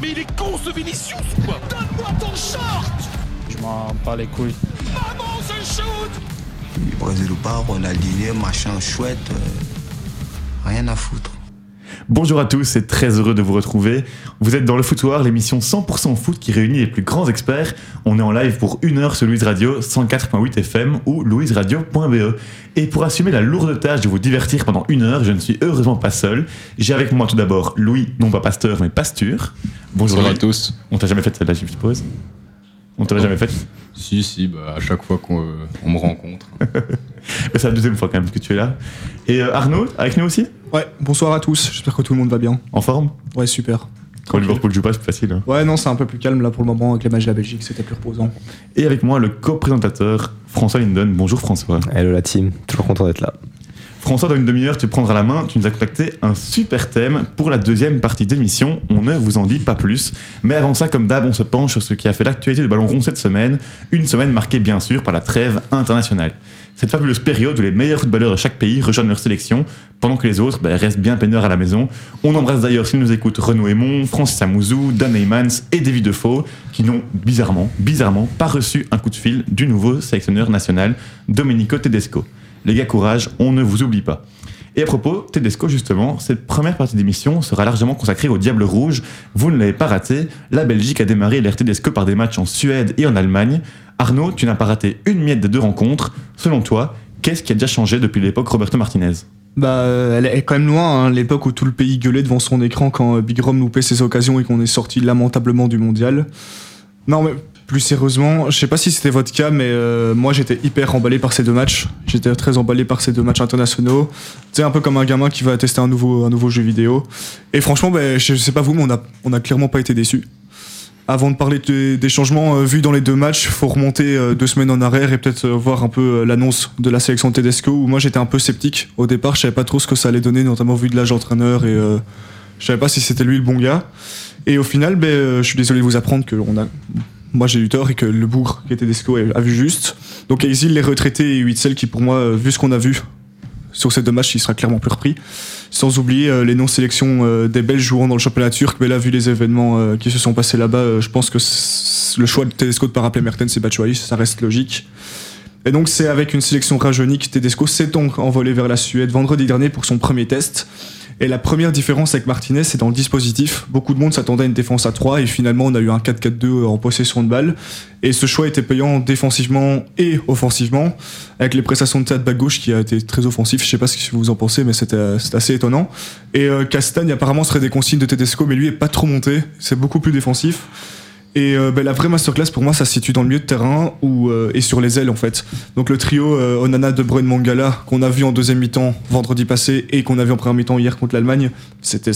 Mais il est con ce Vinicius quoi Donne-moi ton short Je m'en bats les couilles. Maman, c'est shoot Brésil ou pas, Ronaldinho, machin chouette, euh, rien à foutre. Bonjour à tous, c'est très heureux de vous retrouver. Vous êtes dans le Foutoir, l'émission 100% foot qui réunit les plus grands experts. On est en live pour une heure sur Louise Radio 104.8 FM ou louiseradio.be. Et pour assumer la lourde tâche de vous divertir pendant une heure, je ne suis heureusement pas seul. J'ai avec moi tout d'abord Louis, non pas Pasteur, mais Pasture. Bonjour Bonjour à tous. On t'a jamais fait celle-là, je suppose On t'a jamais fait Si, si, bah, à chaque fois qu'on euh, on me rencontre. C'est la deuxième fois quand même que tu es là. Et euh, Arnaud, avec nous aussi? Ouais, bonsoir à tous, j'espère que tout le monde va bien. En forme? Ouais, super. Quand Liverpool joue pas, c'est plus facile. hein. Ouais, non, c'est un peu plus calme là pour le moment avec les matchs de la Belgique, c'était plus reposant. Et avec moi, le co-présentateur François Linden. Bonjour François. Hello la team, toujours content d'être là. François, dans une demi-heure, tu prendras la main. Tu nous as contacté un super thème pour la deuxième partie d'émission. On ne vous en dit pas plus. Mais avant ça, comme d'hab, on se penche sur ce qui a fait l'actualité du ballon rond cette semaine. Une semaine marquée, bien sûr, par la trêve internationale. Cette fabuleuse période où les meilleurs footballeurs de chaque pays rejoignent leur sélection, pendant que les autres bah, restent bien peineurs à la maison. On embrasse d'ailleurs, s'ils nous écoutent, Renaud Aymon, Francis Amouzou, Dan Heymans et David Defoe, qui n'ont bizarrement, bizarrement, pas reçu un coup de fil du nouveau sélectionneur national, Domenico Tedesco. Les gars, courage, on ne vous oublie pas. Et à propos, Tedesco, justement, cette première partie d'émission sera largement consacrée au Diable Rouge. Vous ne l'avez pas raté. La Belgique a démarré l'ère Tedesco par des matchs en Suède et en Allemagne. Arnaud, tu n'as pas raté une miette des deux rencontres. Selon toi, qu'est-ce qui a déjà changé depuis l'époque Roberto Martinez? Bah, elle est quand même loin, hein, l'époque où tout le pays gueulait devant son écran quand euh, Big Rom loupait ses occasions et qu'on est sorti lamentablement du mondial. Non, mais plus sérieusement, je sais pas si c'était votre cas, mais euh, moi j'étais hyper emballé par ces deux matchs. J'étais très emballé par ces deux matchs internationaux. C'est un peu comme un gamin qui va tester un nouveau, un nouveau jeu vidéo. Et franchement, ben, je sais pas vous, mais on a, on a clairement pas été déçus. Avant de parler de- des changements euh, vus dans les deux matchs, faut remonter euh, deux semaines en arrière et peut-être euh, voir un peu l'annonce de la sélection de Tedesco où moi j'étais un peu sceptique. Au départ, je savais pas trop ce que ça allait donner, notamment vu de l'âge d'entraîneur et je savais pas si c'était lui le bon gars. Et au final, ben, je suis désolé de vous apprendre que on a, moi j'ai eu tort et que le bougre qui était Tedesco a vu juste. Donc Exil, les retraités et Huitzel qui pour moi, vu ce qu'on a vu sur ces deux matchs, il sera clairement plus repris. Sans oublier euh, les non-sélections euh, des Belges jouant dans le championnat turc. Mais là, vu les événements euh, qui se sont passés là-bas, je pense que le choix de Tedesco de pas rappeler Mertens et Batshuayi, ça reste logique. Et donc, c'est avec une sélection rajeunique que Tedesco s'est donc envolé vers la Suède vendredi dernier pour son premier test. Et la première différence avec Martinez, c'est dans le dispositif. Beaucoup de monde s'attendait à une défense à 3 et finalement, on a eu un 4-4-2 en possession de balle. Et ce choix était payant défensivement et offensivement, avec les prestations de Théâtre back gauche qui a été très offensif. Je sais pas ce que vous en pensez, mais c'était c'était assez étonnant. Et euh, Castagne, apparemment, serait des consignes de Tedesco, mais lui est pas trop monté. C'est beaucoup plus défensif. Et euh, ben, la vraie masterclass pour moi, ça se situe dans le milieu de terrain ou euh, et sur les ailes en fait. Donc le trio euh, Onana, De Bruyne, Mangala qu'on a vu en deuxième mi-temps vendredi passé et qu'on a vu en première mi-temps hier contre l'Allemagne, c'était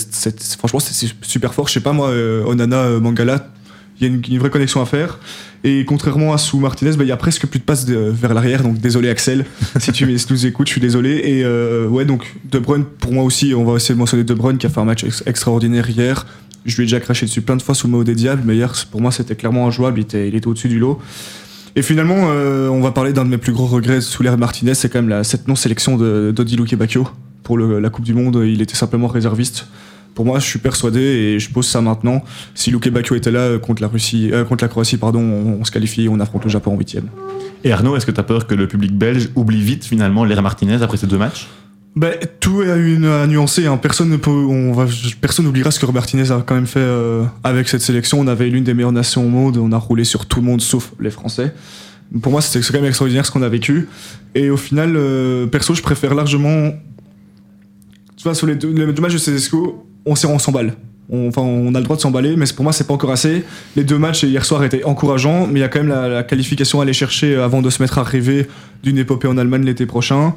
franchement c'était super fort. Je sais pas moi, euh, Onana, euh, Mangala, il y a une, une vraie connexion à faire. Et contrairement à sous Martinez, ben, il y a presque plus de passes de- vers l'arrière. Donc désolé Axel, si tu nous écoutes, je suis désolé. Et euh, ouais donc De Bruyne pour moi aussi, on va essayer de mentionner De Bruyne qui a fait un match ex- extraordinaire hier. Je lui ai déjà craché dessus plein de fois sous le mot des diables, mais hier, pour moi, c'était clairement injouable. Il était, il était au-dessus du lot. Et finalement, euh, on va parler d'un de mes plus gros regrets sous l'ère Martinez, c'est quand même la, cette non-sélection de d'Odilou Kebakio pour le- la Coupe du Monde. Il était simplement réserviste. Pour moi, je suis persuadé et je pose ça maintenant. Si Luke Bakio était là euh, contre la Russie, euh, contre la Croatie, pardon, on, on se qualifie, on affronte le Japon en huitième. Et Arnaud, est-ce que tu as peur que le public belge oublie vite finalement l'ère Martinez après ces deux matchs? Ben, tout a une à nuancer. Hein. Personne ne peut, on va, personne n'oubliera ce que Martinez a quand même fait euh, avec cette sélection. On avait l'une des meilleures nations au monde. On a roulé sur tout le monde sauf les Français. Pour moi, c'était quand même extraordinaire ce qu'on a vécu. Et au final, euh, perso, je préfère largement. Tu vois, sur les deux, les deux matchs de Cesco, on s'emballe. On, enfin, on a le droit de s'emballer, mais pour moi, c'est pas encore assez. Les deux matchs hier soir étaient encourageants, mais il y a quand même la, la qualification à aller chercher avant de se mettre à rêver d'une épopée en Allemagne l'été prochain.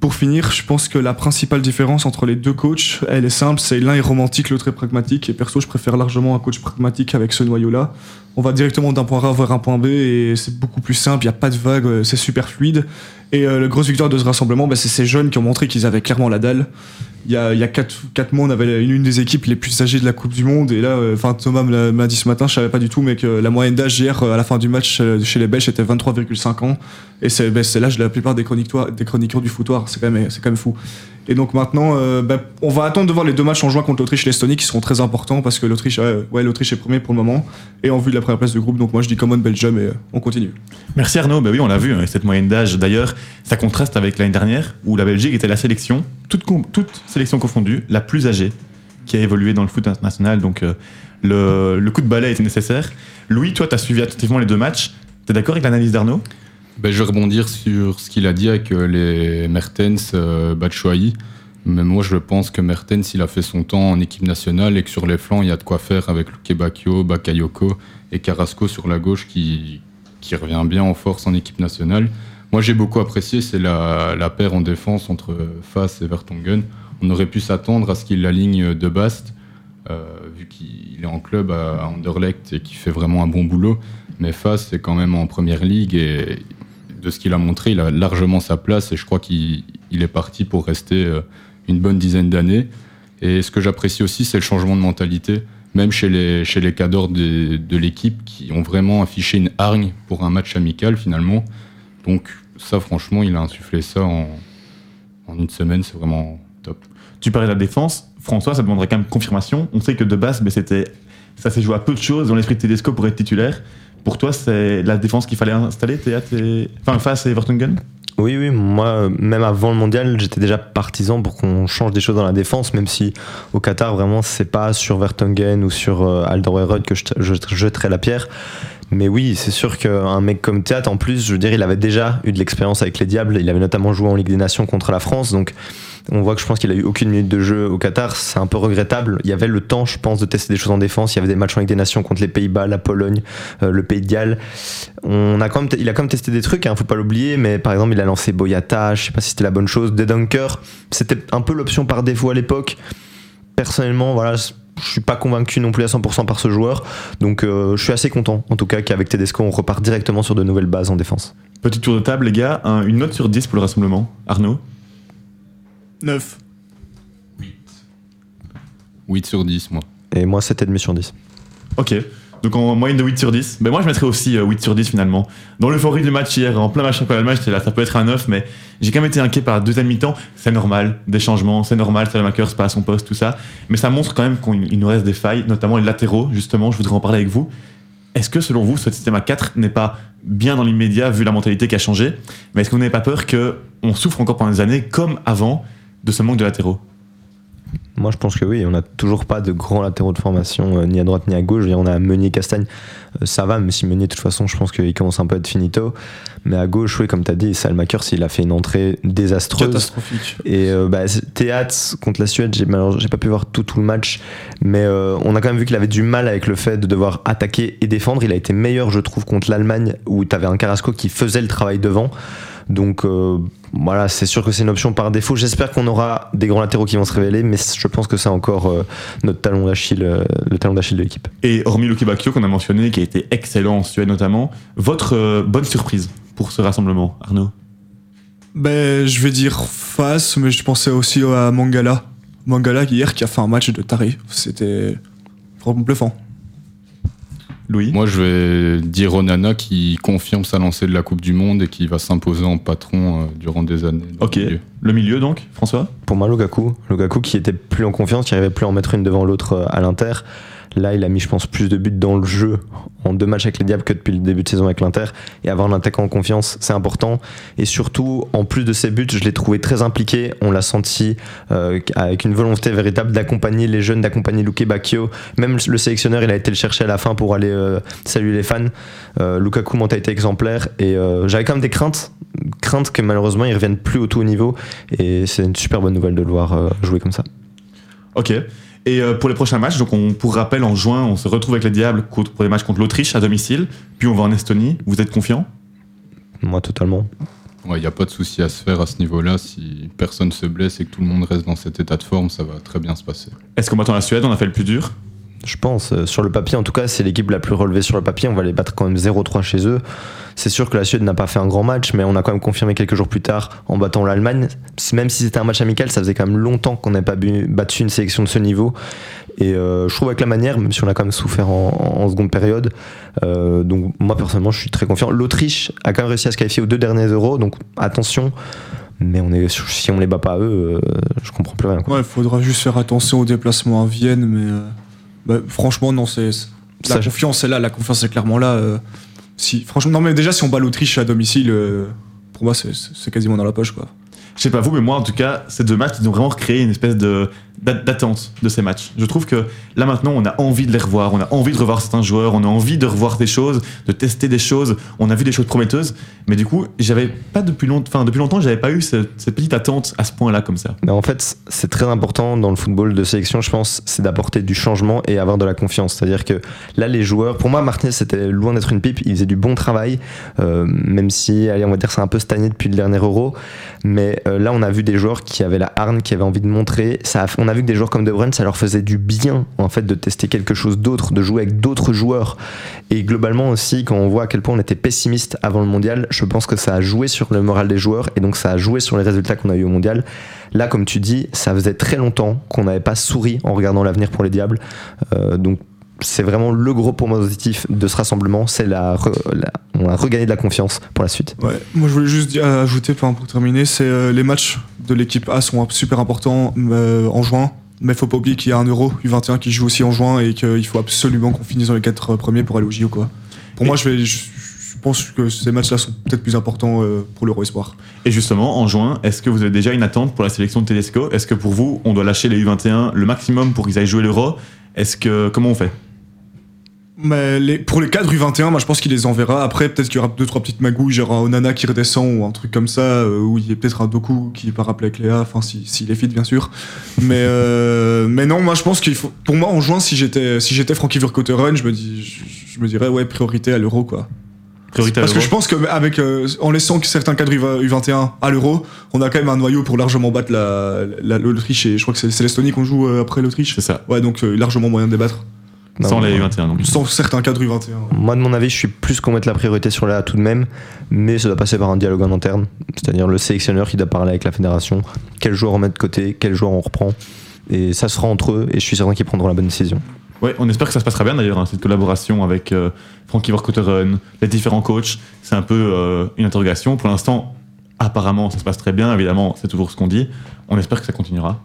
Pour finir, je pense que la principale différence entre les deux coachs, elle est simple, c'est l'un est romantique, l'autre est pragmatique. Et perso, je préfère largement un coach pragmatique avec ce noyau-là. On va directement d'un point A vers un point B et c'est beaucoup plus simple, il n'y a pas de vague, euh, c'est super fluide. Et euh, la grosse victoire de ce rassemblement, bah, c'est ces jeunes qui ont montré qu'ils avaient clairement la dalle. Il y a, quatre, mois, on avait une, des équipes les plus âgées de la Coupe du Monde. Et là, euh, enfin Thomas m'a dit ce matin, je savais pas du tout, mais que la moyenne d'âge hier, euh, à la fin du match euh, chez les Belges, c'était 23,5 ans. Et c'est ben, l'âge de la plupart des chroniqueurs, des chroniqueurs du foutoir. C'est quand, même- quand même fou. Et donc maintenant, bah, on va attendre de voir les deux matchs en juin contre l'Autriche et l'Estonie qui seront très importants parce que l'Autriche est premier pour le moment et en vue de la première place du groupe. Donc moi je dis Common Belgium et on continue. Merci Arnaud, bah oui on l'a vu, hein, cette moyenne d'âge d'ailleurs, ça contraste avec l'année dernière où la Belgique était la sélection, toute, sélection confondue, la plus âgée qui a évolué dans le foot international, donc euh, le, coup de balai était nécessaire. Louis, toi tu as suivi attentivement les deux matchs, t'es d'accord avec l'analyse d'Arnaud? Ben, je vais rebondir sur ce qu'il a dit avec euh, les Mertens, euh. Mais moi, je pense que Mertens, il a fait son temps en équipe nationale et que sur les flancs, il y a de quoi faire avec Luke Bacchio, Bakayoko et Carrasco sur la gauche qui revient bien en force en équipe nationale. Moi, j'ai beaucoup apprécié, c'est la, paire en défense entre Fass et Vertonghen. On aurait pu s'attendre à ce qu'il l'aligne de Bast, euh, vu qu'il est en club à, Anderlecht et qu'il fait vraiment un bon boulot. Mais Fass, c'est quand même en première ligue et de ce qu'il a montré, il a largement sa place et je crois qu'il il est parti pour rester euh, une bonne dizaine d'années. Et ce que j'apprécie aussi, c'est le changement de mentalité, même chez les, chez les cadors de, de l'équipe qui ont vraiment affiché une hargne pour un match amical finalement. Donc ça, franchement, il a insufflé ça en, en une semaine, c'est vraiment top. Tu parlais de la défense, François, ça demanderait quand même confirmation. On sait que de base, mais c'était, ça s'est joué à peu de choses dans l'esprit de Tedesco pour être titulaire. Pour toi, c'est la défense qu'il fallait installer, et... Enfin, face et Vertonghen Oui, oui, moi, même avant le mondial, j'étais déjà partisan pour qu'on change des choses dans la défense, même si au Qatar, vraiment, c'est pas sur Vertonghen ou sur euh, Alderweireld que je, je, je jetterais la pierre. Mais oui, c'est sûr qu'un mec comme Théâtre, en plus, je veux dire, il avait déjà eu de l'expérience avec les Diables. Il avait notamment joué en Ligue des Nations contre la France. Donc, on voit que je pense qu'il a eu aucune minute de jeu au Qatar. C'est un peu regrettable. Il y avait le temps, je pense, de tester des choses en défense. Il y avait des matchs en Ligue des Nations contre les Pays-Bas, la Pologne, euh, le Pays de Galles. On a quand même, il a quand même testé des trucs, hein, faut pas l'oublier. Mais par exemple, il a lancé Boyata. Je sais pas si c'était la bonne chose. Des dunkers, c'était un peu l'option par défaut à l'époque. Personnellement, voilà. Je suis pas convaincu non plus à 100% par ce joueur, donc euh, je suis assez content en tout cas qu'avec Tedesco on repart directement sur de nouvelles bases en défense. Petit tour de table, les gars. Un- une note sur 10 pour le rassemblement. Arnaud 9. 8 sur 10, moi. Et moi 7,5 sur 10. Ok. Donc en moyenne de 8 sur 10. Ben moi je mettrais aussi euh, 8 sur 10 finalement. Dans l'euphorie du match hier, en plein match contre l'Allemagne, j'étais là, ça peut être un 9, mais j'ai quand même été inquiet par la deuxième mi-temps. C'est normal, des changements, c'est normal, Salamaker c'est pas à son poste, tout ça. Mais ça montre quand même qu'il il nous reste des failles, notamment les latéraux, justement, je voudrais en parler avec vous. Est-ce que selon vous, ce système à 4 n'est pas bien dans l'immédiat vu la mentalité qui a changé? Mais est-ce que vous n'avez pas peur qu'on souffre encore pendant des années, comme avant, de ce manque de latéraux? Moi, je pense que oui. On n'a toujours pas de grands latéraux de formation, euh, ni à droite ni à gauche. Je veux dire, on a Meunier, Castagne, euh, ça va, même si Meunier, de toute façon, je pense qu'il commence un peu à être finito. Mais à gauche, oui, comme tu as dit, Salmaker, s'il a fait une entrée désastreuse. Catastrophique. Et euh, bah, Théâtre contre la Suède, j'ai pas pu voir tout, tout le match, mais euh, on a quand même vu qu'il avait du mal avec le fait de devoir attaquer et défendre. Il a été meilleur, je trouve, contre l'Allemagne où tu avais un Carrasco qui faisait le travail devant. Donc euh, voilà, c'est sûr que c'est une option par défaut. J'espère qu'on aura des grands latéraux qui vont se révéler, mais je pense que c'est encore euh, notre talon d'Achille, euh, le talon d'Achille de l'équipe. Et hormis Luke Bacchio qu'on a mentionné, qui a été excellent en Suède notamment, votre euh, bonne surprise pour ce rassemblement, Arnaud? Ben, je vais dire face, mais je pensais aussi à Mangala. Mangala hier qui a fait un match de taré. C'était vraiment bluffant. Louis Moi, je vais dire Onana qui confirme sa lancée de la Coupe du Monde et qui va s'imposer en patron euh, durant des années. dans Ok. le milieu. Le milieu donc, François Pour moi, Lukaku, Lukaku qui était plus en confiance, qui arrivait plus à en mettre une devant l'autre euh, à l'Inter. Là, il a mis, je pense, plus de buts dans le jeu en deux matchs avec les Diables que depuis le début de saison avec l'Inter. Et avoir un en confiance, c'est important. Et surtout, en plus de ses buts, je l'ai trouvé très impliqué. On l'a senti euh, avec une volonté véritable d'accompagner les jeunes, d'accompagner Luke Bacchio. Même le sélectionneur, il a été le chercher à la fin pour aller euh, saluer les fans. Euh, Lukaku, mentalité exemplaire. Et euh, j'avais quand même des craintes. Craintes que malheureusement, il revienne plus au tout haut niveau. Et c'est une super bonne nouvelle de le voir jouer comme ça. Ok. Et euh, pour les prochains matchs, donc on, pour rappel, en juin, on se retrouve avec les Diables contre- pour les matchs contre l'Autriche à domicile, puis on va en Estonie. Vous êtes confiant? Moi, totalement. Il n'y a pas de souci à se faire à ce niveau-là. Si personne se blesse et que tout le monde reste dans cet état de forme, ça va très bien se passer. Est-ce qu'on attend la Suède? On a fait le plus dur Je pense, euh, sur le papier, en tout cas, c'est l'équipe la plus relevée sur le papier. On va les battre quand même 0-3 chez eux. C'est sûr que la Suède n'a pas fait un grand match, mais on a quand même confirmé quelques jours plus tard en battant l'Allemagne. Même si c'était un match amical, ça faisait quand même longtemps qu'on n'avait pas battu une sélection de ce niveau. Et euh, je trouve avec la manière, même si on a quand même souffert en, seconde période, euh, donc moi personnellement je suis très confiant. L'Autriche a quand même réussi à se qualifier aux deux derniers euros, donc attention. Mais on est, si on les bat pas eux, euh, je comprends plus rien. quoi. Ouais, il faudra juste faire attention au déplacement à Vienne, mais bah, franchement, non, c'est. La Ça, je- confiance est là, la confiance est clairement là. euh, si, franchement, non, mais déjà, si on bat l'Autriche à domicile, euh, pour moi, c'est- quasiment dans la poche, quoi. Je sais pas vous, mais moi en tout cas, ces deux matchs, ils ont vraiment créé une espèce de d'attente de ces matchs. Je trouve que là maintenant, on a envie de les revoir, on a envie de revoir certains joueurs, on a envie de revoir des choses, de tester des choses. On a vu des choses prometteuses, mais du coup, j'avais pas depuis longtemps, enfin depuis longtemps, j'avais pas eu cette, petite attente à ce point-là comme ça. Mais en fait, c'est très important dans le football de sélection, je pense, c'est d'apporter du changement et avoir de la confiance. C'est-à-dire que là, les joueurs, pour moi, Martinez, c'était loin d'être une pipe, il faisait du bon travail, euh, même si, allez, on va dire, c'est un peu stagné depuis le dernier Euro. Mais euh, là, on a vu des joueurs qui avaient la hargne, qui avaient envie de montrer. Ça on a vu que des joueurs comme De Bruyne, ça leur faisait du bien, en fait, de tester quelque chose d'autre, de jouer avec d'autres joueurs. Et globalement aussi, quand on voit à quel point on était pessimiste avant le mondial, je pense que ça a joué sur le moral des joueurs et donc ça a joué sur les résultats qu'on a eu au mondial. Là, comme tu dis, ça faisait très longtemps qu'on n'avait pas souri en regardant l'avenir pour les Diables. Euh, donc, c'est vraiment le gros point positif de ce rassemblement. C'est la, on a regagné de la confiance pour la suite. Ouais, moi je voulais juste ajouter pour terminer, c'est euh, les matchs de l'équipe A sont super importants euh, en juin, mais faut pas oublier qu'il y a un Euro U21 qui joue aussi en juin et qu'il faut absolument qu'on finisse dans les quatre premiers pour aller au JO quoi. Pour Et- moi je, vais, je pense que ces matchs-là sont peut-être plus importants euh, pour l'Euro Espoir. Et justement, en juin, est-ce que vous avez déjà une attente pour la sélection de Tedesco? Est-ce que pour vous, on doit lâcher les U21 le maximum pour qu'ils aillent jouer l'Euro? Est-ce que comment on fait? Mais les, pour les cadres U21, moi je pense qu'il les enverra. Après, peut-être qu'il y aura deux trois petites magouilles, genre un Onana qui redescend ou un truc comme ça, euh, où il y a peut-être un Doku qui part rappeler avec Léa, enfin s'il si, est fit bien sûr. Mais euh, mais non, moi je pense qu'il faut. Pour moi, en juin, si j'étais si j'étais Frankie Verkotteren, je me dis je, je me dirais ouais priorité à l'Euro quoi. Priorité à Parce que je pense que avec euh, en laissant que certains cadres U- U21 à l'Euro, on a quand même un noyau pour largement battre la la- l'Autriche et je crois que c'est l'Estonie qu'on joue euh, après l'Autriche. C'est ça. Ouais, donc euh, largement moyen de débattre. Non, Sans les moi- U21 donc. Sans certains cadres U21. ouais. Moi, de mon avis, je suis plus qu'on mette la priorité sur là tout de même, mais ça doit passer par un dialogue en interne, c'est-à-dire le sélectionneur qui doit parler avec la fédération, quel joueur on met de côté, quel joueur on reprend, et ça se fera entre eux, et je suis certain qu'ils prendront la bonne décision. Ouais, on espère que ça se passera bien d'ailleurs, hein, cette collaboration avec euh, Frankie les différents coachs. C'est un peu euh, une interrogation. Pour l'instant, apparemment, ça se passe très bien. Évidemment, c'est toujours ce qu'on dit. On espère que ça continuera.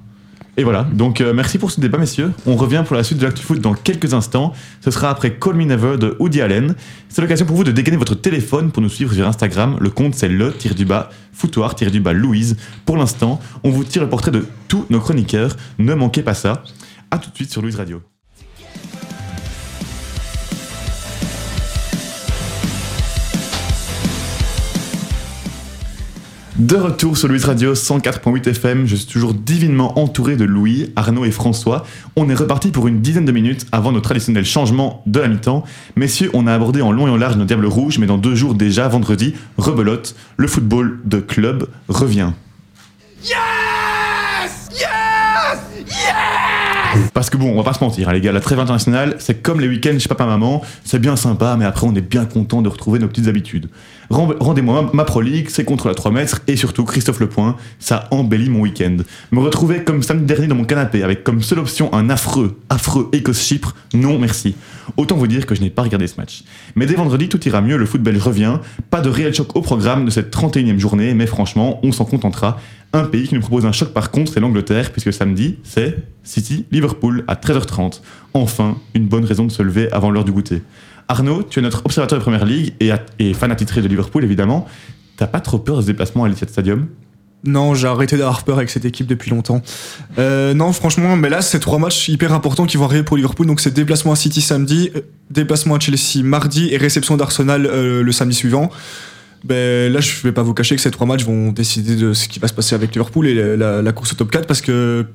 Et voilà, donc euh, merci pour ce débat, messieurs. On revient pour la suite de l'Actu Foot dans quelques instants. Ce sera après Call Me Never de Woody Allen. C'est l'occasion pour vous de dégainer votre téléphone pour nous suivre sur Instagram. Le compte, c'est le tir du bas, foutoir, tir du bas, Louise. Pour l'instant, on vous tire le portrait de tous nos chroniqueurs. Ne manquez pas ça. A tout de suite sur Louise Radio. De retour sur Louise Radio 104.8 FM, je suis toujours divinement entouré de Louis, Arnaud et François. On est reparti pour une dizaine de minutes avant nos traditionnels changements de la mi-temps. Messieurs, on a abordé en long et en large nos Diables Rouges, mais dans deux jours déjà, vendredi, rebelote, le football de club revient. Parce que bon, on va pas se mentir, hein, les gars, la trêve internationale, c'est comme les week-ends chez papa-maman, c'est bien sympa, mais après on est bien content de retrouver nos petites habitudes. Ren- Rendez-moi ma, Pro League, c'est contre la 3 mètres, et surtout Christophe Lepoint, ça embellit mon week-end. Me retrouver comme samedi dernier dans mon canapé, avec comme seule option un affreux, affreux Écosse-Chypre, non merci. Autant vous dire que je n'ai pas regardé ce match. Mais dès vendredi, tout ira mieux, le football revient, pas de réel choc au programme de cette 31e journée, mais franchement, on s'en contentera. Un pays qui nous propose un choc par contre, c'est l'Angleterre, puisque samedi, c'est City-Liverpool à 13h30. Enfin, une bonne raison de se lever avant l'heure du goûter. Arnaud, tu es notre observateur de Première Ligue et, fan attitré de Liverpool, évidemment. T'as pas trop peur de ce déplacement à l'Etihad Stadium? Non, j'ai arrêté d'avoir peur avec cette équipe depuis longtemps. Euh, non, franchement, mais là, c'est trois matchs hyper importants qui vont arriver pour Liverpool. Donc, c'est déplacement à City samedi, euh, déplacement à Chelsea mardi et réception d'Arsenal euh, le samedi suivant. Ben, là, je vais pas vous cacher que ces trois matchs vont décider de ce qui va se passer avec Liverpool et la, course au top 4 parce que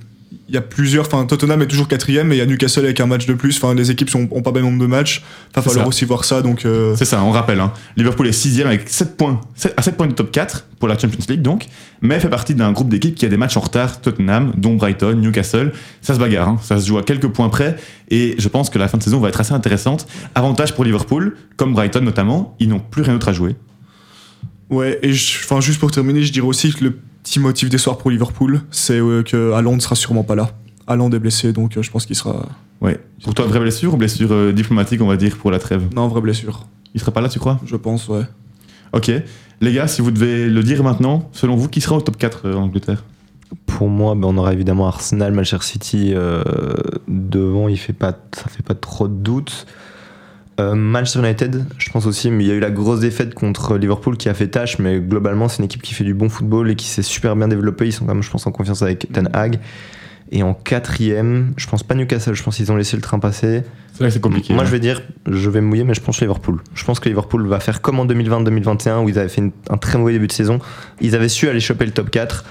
il y a plusieurs, enfin Tottenham est toujours quatrième et il y a Newcastle avec un match de plus. Enfin, les équipes sont, ont pas le même nombre de matchs. Va C'est falloir ça. aussi voir ça. Donc, euh, C'est ça, on rappelle. hein. Liverpool est 6 avec 7 points, à 7 points du top 4 pour la Champions League, donc, mais fait partie d'un groupe d'équipes qui a des matchs en retard, Tottenham, dont Brighton, Newcastle. Ça se bagarre, hein. ça se joue à quelques points près, et je pense que la fin de saison va être assez intéressante. Avantage pour Liverpool, comme Brighton notamment, ils n'ont plus rien d'autre à jouer. Ouais, et je- enfin, juste pour terminer, je dirais aussi que le petit motif d'espoir pour Liverpool, c'est euh, que Haaland sera sûrement pas là. Haaland est blessé, donc euh, je pense qu'il sera. Ouais. Pour toi, vraie blessure ou blessure euh, diplomatique, on va dire, pour la trêve? Non, vraie blessure, Il sera pas là, tu crois? Je pense, ouais. Ok. Les gars, si vous devez le dire maintenant, selon vous, qui sera au top 4 euh, en Angleterre? Pour moi, ben, on aura évidemment Arsenal, Manchester City euh, devant. Il fait pas, ça fait pas trop de doute. Euh, Manchester United, je pense aussi, mais il y a eu la grosse défaite contre Liverpool qui a fait tâche, mais globalement, c'est une équipe qui fait du bon football et qui s'est super bien développée. Ils sont quand même, je pense, en confiance avec Ten Hag. Et en quatrième, je pense pas Newcastle, je pense qu'ils ont laissé le train passer. C'est là que c'est compliqué. Moi, hein. je vais dire, je vais me mouiller, mais je pense Liverpool. Je pense que Liverpool va faire comme en 2020-2021 où ils avaient fait une- un très mauvais début de saison. Ils avaient su aller choper le top 4.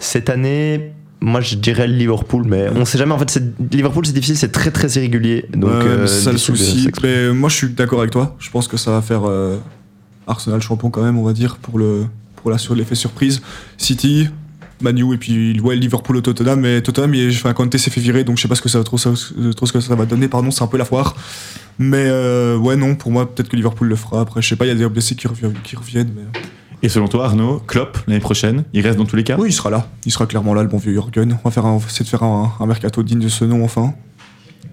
Cette année, moi, je dirais Liverpool, mais on sait jamais. En fait, Liverpool, c'est difficile, c'est très très irrégulier. Donc, euh, c'est ça le souci. Mais moi, je suis d'accord avec toi. Je pense que ça va faire euh, Arsenal champion quand même, on va dire, pour le pour la sur l'effet surprise. City, Manu et puis ouais, Liverpool au Tottenham. Mais Tottenham, il, enfin, Conte s'est fait virer, donc je sais pas ce que ça, trop, ça- trop ce que ça va donner. Pardon, c'est un peu la foire. Mais euh, ouais, non, pour moi, peut-être que Liverpool le fera. Après, je sais pas, il y a des blessés qui reviennent. Qui reviennent mais... Et selon toi, Arnaud, Klopp, l'année prochaine, il reste dans tous les cas? Oui, il sera là. Il sera clairement là, le bon vieux Jürgen. On va faire un, on va essayer de faire un, un mercato digne de ce nom enfin.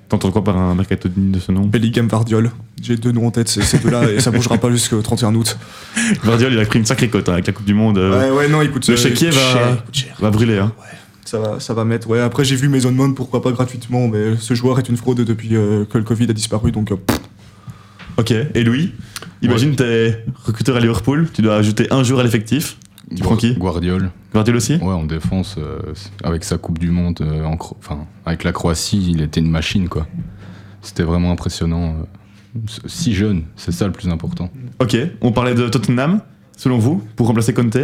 T'entends quoi par un mercato digne de ce nom? Bellingham Vardiol. J'ai deux noms en tête, c'est ces deux-là, et ça bougera pas jusqu'au 31 août. Guardiola, il a pris une sacrée cote hein, avec la Coupe du Monde. euh, Ouais, ouais, non, écoute. le euh, chéquier cher, va, cher. va brûler. Hein. Ça va, ça va mettre. Ouais, après, j'ai vu Maison Mount, pourquoi pas gratuitement, mais ce joueur est une fraude depuis euh, que le Covid a disparu, donc. euh, pff, Ok, et Louis Imagine, t'es recruteur à Liverpool, tu dois ajouter un jour à l'effectif. Tu prends qui Guardiol. Guardiola aussi Ouais, en défense, euh, avec sa Coupe du Monde, euh, en enfin, avec la Croatie, il était une machine, quoi. C'était vraiment impressionnant. euh, Si jeune, c'est ça le plus important. Ok, on parlait de Tottenham, selon vous, pour remplacer Conte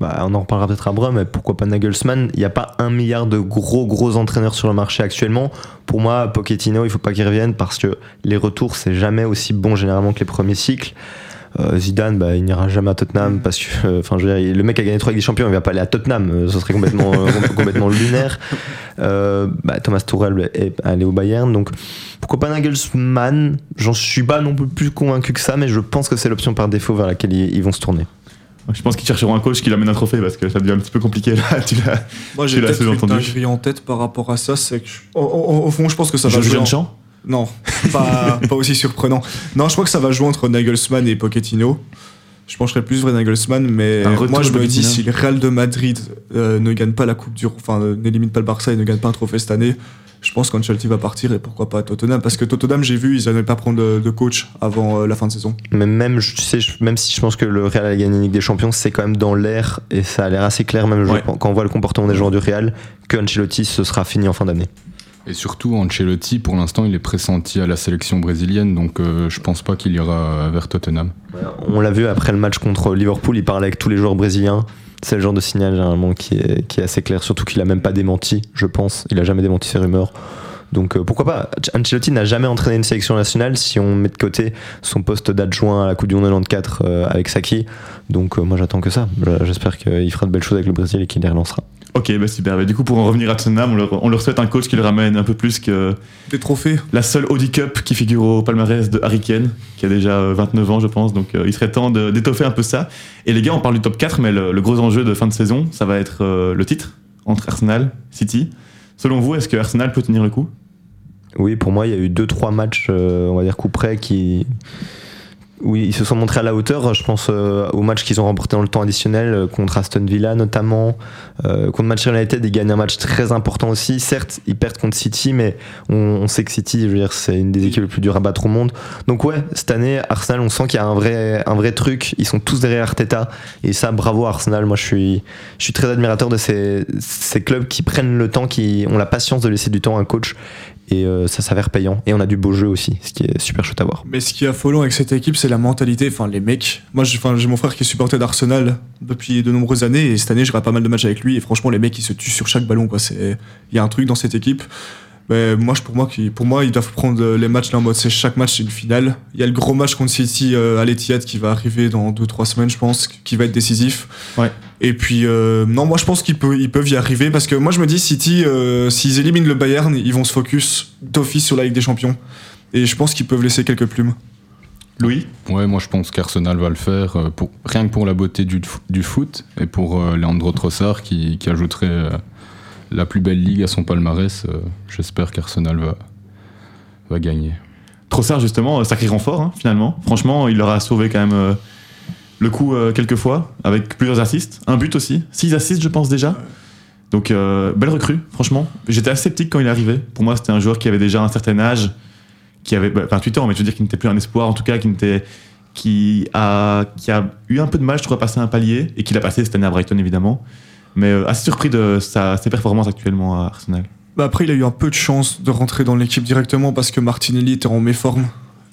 Bah, on en reparlera peut-être après, mais pourquoi pas Nagelsmann? Il n'y a pas un milliard de gros gros entraîneurs sur le marché actuellement. Pour moi, Pochettino, il faut pas qu'il revienne parce que les retours, c'est jamais aussi bon généralement que les premiers cycles. Euh, Zidane, bah, il n'ira jamais à Tottenham parce que, euh, enfin, je veux dire, le mec a gagné trois Ligues des Champions, il va pas aller à Tottenham, euh, ce serait complètement, euh, complètement lunaire. Euh, bah, Thomas Tuchel est allé au Bayern, donc pourquoi pas Nagelsmann? J'en suis pas non plus plus convaincu que ça, mais je pense que c'est l'option par défaut vers laquelle ils, ils vont se tourner. Je pense qu'ils chercheront un coach qui l'amène un trophée parce que ça devient un petit peu compliqué là. Tu l'as. Moi, Tu j'ai l'as peut-être une en tête par rapport à ça, c'est que. je- Au, au- au fond, je pense que ça va jouer. en- Jean Champ Non, pas, pas aussi surprenant. Non, je crois que ça va jouer entre Nagelsmann et Pochettino. Je pencherais plus vers Nagelsmann, mais moi je me dis si le Real de Madrid euh, ne gagne pas la Coupe du, enfin euh, n'élimine pas le Barça et ne gagne pas un trophée cette année, je pense qu'Ancelotti va partir et pourquoi pas à Tottenham parce que Tottenham j'ai vu ils n'allaient pas prendre de, de coach avant euh, la fin de saison. Mais même, je- tu sais, je- même si je pense que le Real a gagné la Ligue des Champions, c'est quand même dans l'air et ça a l'air assez clair, même Ouais. quand on voit le comportement des joueurs du Real, que Ancelotti ce sera fini en fin d'année. Et surtout, Ancelotti, pour l'instant, il est pressenti à la sélection brésilienne, donc euh, je pense pas qu'il ira vers Tottenham. On l'a vu après le match contre Liverpool, il parlait avec tous les joueurs brésiliens. C'est le genre de signal généralement qui est, assez clair, surtout qu'il a même pas démenti, je pense. Il a jamais démenti ces rumeurs. Donc euh, pourquoi pas? Ancelotti n'a jamais entraîné une sélection nationale si on met de côté son poste d'adjoint à la Coupe du Monde 94 euh, avec Saki. Donc euh, moi j'attends que ça. J'espère qu'il fera de belles choses avec le Brésil et qu'il les relancera. Ok, bah super. Bah, du coup, pour en revenir à Tottenham, on leur, on leur souhaite un coach qui leur ramène un peu plus que Des trophées. la seule Audi Cup qui figure au palmarès de Harry Kane, qui a déjà euh, 29 ans, je pense. Donc, euh, il serait temps d'étoffer un peu ça. Et les gars, on parle du top 4, mais le, le gros enjeu de fin de saison, ça va être euh, le titre entre Arsenal, City. Selon vous, est-ce que Arsenal peut tenir le coup? Oui, pour moi, il y a eu deux trois matchs, euh, on va dire coup près, qui où ils se sont montrés à la hauteur. Je pense euh, au match qu'ils ont remporté dans le temps additionnel euh, contre Aston Villa notamment, euh, contre Manchester United. Ils gagnent un match très important aussi. Certes, ils perdent contre City, mais on, on sait que City, je veux dire, c'est une des équipes les plus dures à battre au monde. Donc ouais, cette année, Arsenal, on sent qu'il y a un vrai, un vrai truc. Ils sont tous derrière Arteta et ça, bravo Arsenal. Moi, je suis, je suis très admirateur de ces, ces clubs qui prennent le temps, qui ont la patience de laisser du temps à un coach et euh, ça s'avère payant. Et on a du beau jeu aussi, ce qui est super chouette à voir. Mais ce qui est affolant avec cette équipe, c'est la mentalité. Enfin, les mecs. Moi, j'ai mon frère qui est supporter d'Arsenal depuis de nombreuses années. Et cette année, je regarde pas mal de matchs avec lui. Et franchement, les mecs, ils se tuent sur chaque ballon. quoi. C'est- Il y a un truc dans cette équipe. Mais moi, je- pour, moi, pour moi, ils doivent prendre euh, les matchs là en mode c'est chaque match, c'est une finale. Il y a le gros match contre City euh, à l'Etihad qui va arriver dans 2-3 semaines, je pense, qui va être décisif. Ouais. Et puis, euh, non, moi, je pense qu'ils peuvent, ils peuvent y arriver. Parce que moi, je me dis, City, euh, s'ils éliminent le Bayern, ils vont se focus d'office sur la Ligue des Champions. Et je pense qu'ils peuvent laisser quelques plumes. Louis? Ouais, moi je pense qu'Arsenal va le faire, euh, pour, rien que pour la beauté du, du foot et pour euh, Leandro Trossard qui, qui ajouterait euh, la plus belle ligue à son palmarès. euh, J'espère qu'Arsenal va, va gagner. Trossard, justement, euh, sacré renfort, hein, finalement. Franchement, il leur a sauvé quand même euh, le coup quelques fois, avec plusieurs assists, un but aussi, six assists je pense déjà. Donc belle recrue, franchement. J'étais assez sceptique quand il est arrivé. Pour moi c'était un joueur qui avait déjà un certain âge, qui avait bah, 28 ans, mais je veux dire qui n'était plus un espoir, en tout cas qui a, qui a eu un peu de mal, je trouve, à passer un palier, et qui l'a passé cette année à Brighton évidemment. Mais euh, assez surpris de sa, ses performances actuellement à Arsenal. Bah après, il a eu un peu de chance de rentrer dans l'équipe directement parce que Martinelli était en méforme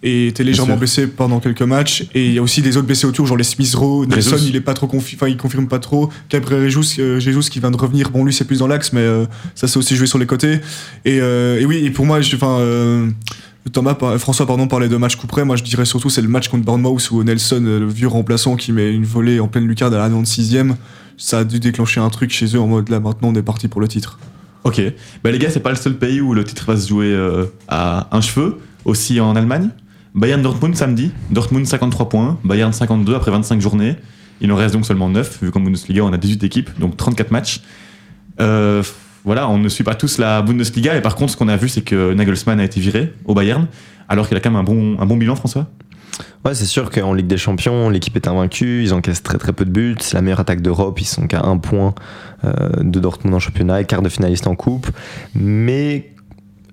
et était légèrement blessé pendant quelques matchs. Et il y a aussi des autres blessés autour, genre les Smith Rowe, Nelson, il est pas trop confi il confirme pas trop. Gabriel Jesus, euh, Jesus qui vient de revenir, bon lui c'est plus dans l'axe, mais euh, ça s'est aussi joué sur les côtés. Et, euh, et oui, et pour moi, enfin. Thomas, François pardon, parlait de match coup près. Moi, je dirais surtout c'est le match contre Bournemouth où Nelson, le vieux remplaçant, qui met une volée en pleine lucarne à la 96e. Ça a dû déclencher un truc chez eux en mode là maintenant on est parti pour le titre. Ok. Bah, les gars, c'est pas le seul pays où le titre va se jouer euh, à un cheveu. Aussi en Allemagne. Bayern Dortmund samedi. Dortmund 53 points. Bayern 52 après 25 journées. Il en reste donc seulement 9, vu qu'en Bundesliga, on a 18 équipes, donc 34 matchs. Euh, voilà, on ne suit pas tous la Bundesliga. Et par contre, ce qu'on a vu, c'est que Nagelsmann a été viré au Bayern, alors qu'il a quand même un bon, un bon bilan, François? Ouais, c'est sûr qu'en Ligue des Champions, l'équipe est invaincue, ils encaissent très très peu de buts, c'est la meilleure attaque d'Europe, ils sont qu'à un point euh, de Dortmund en championnat quart de finaliste en coupe. Mais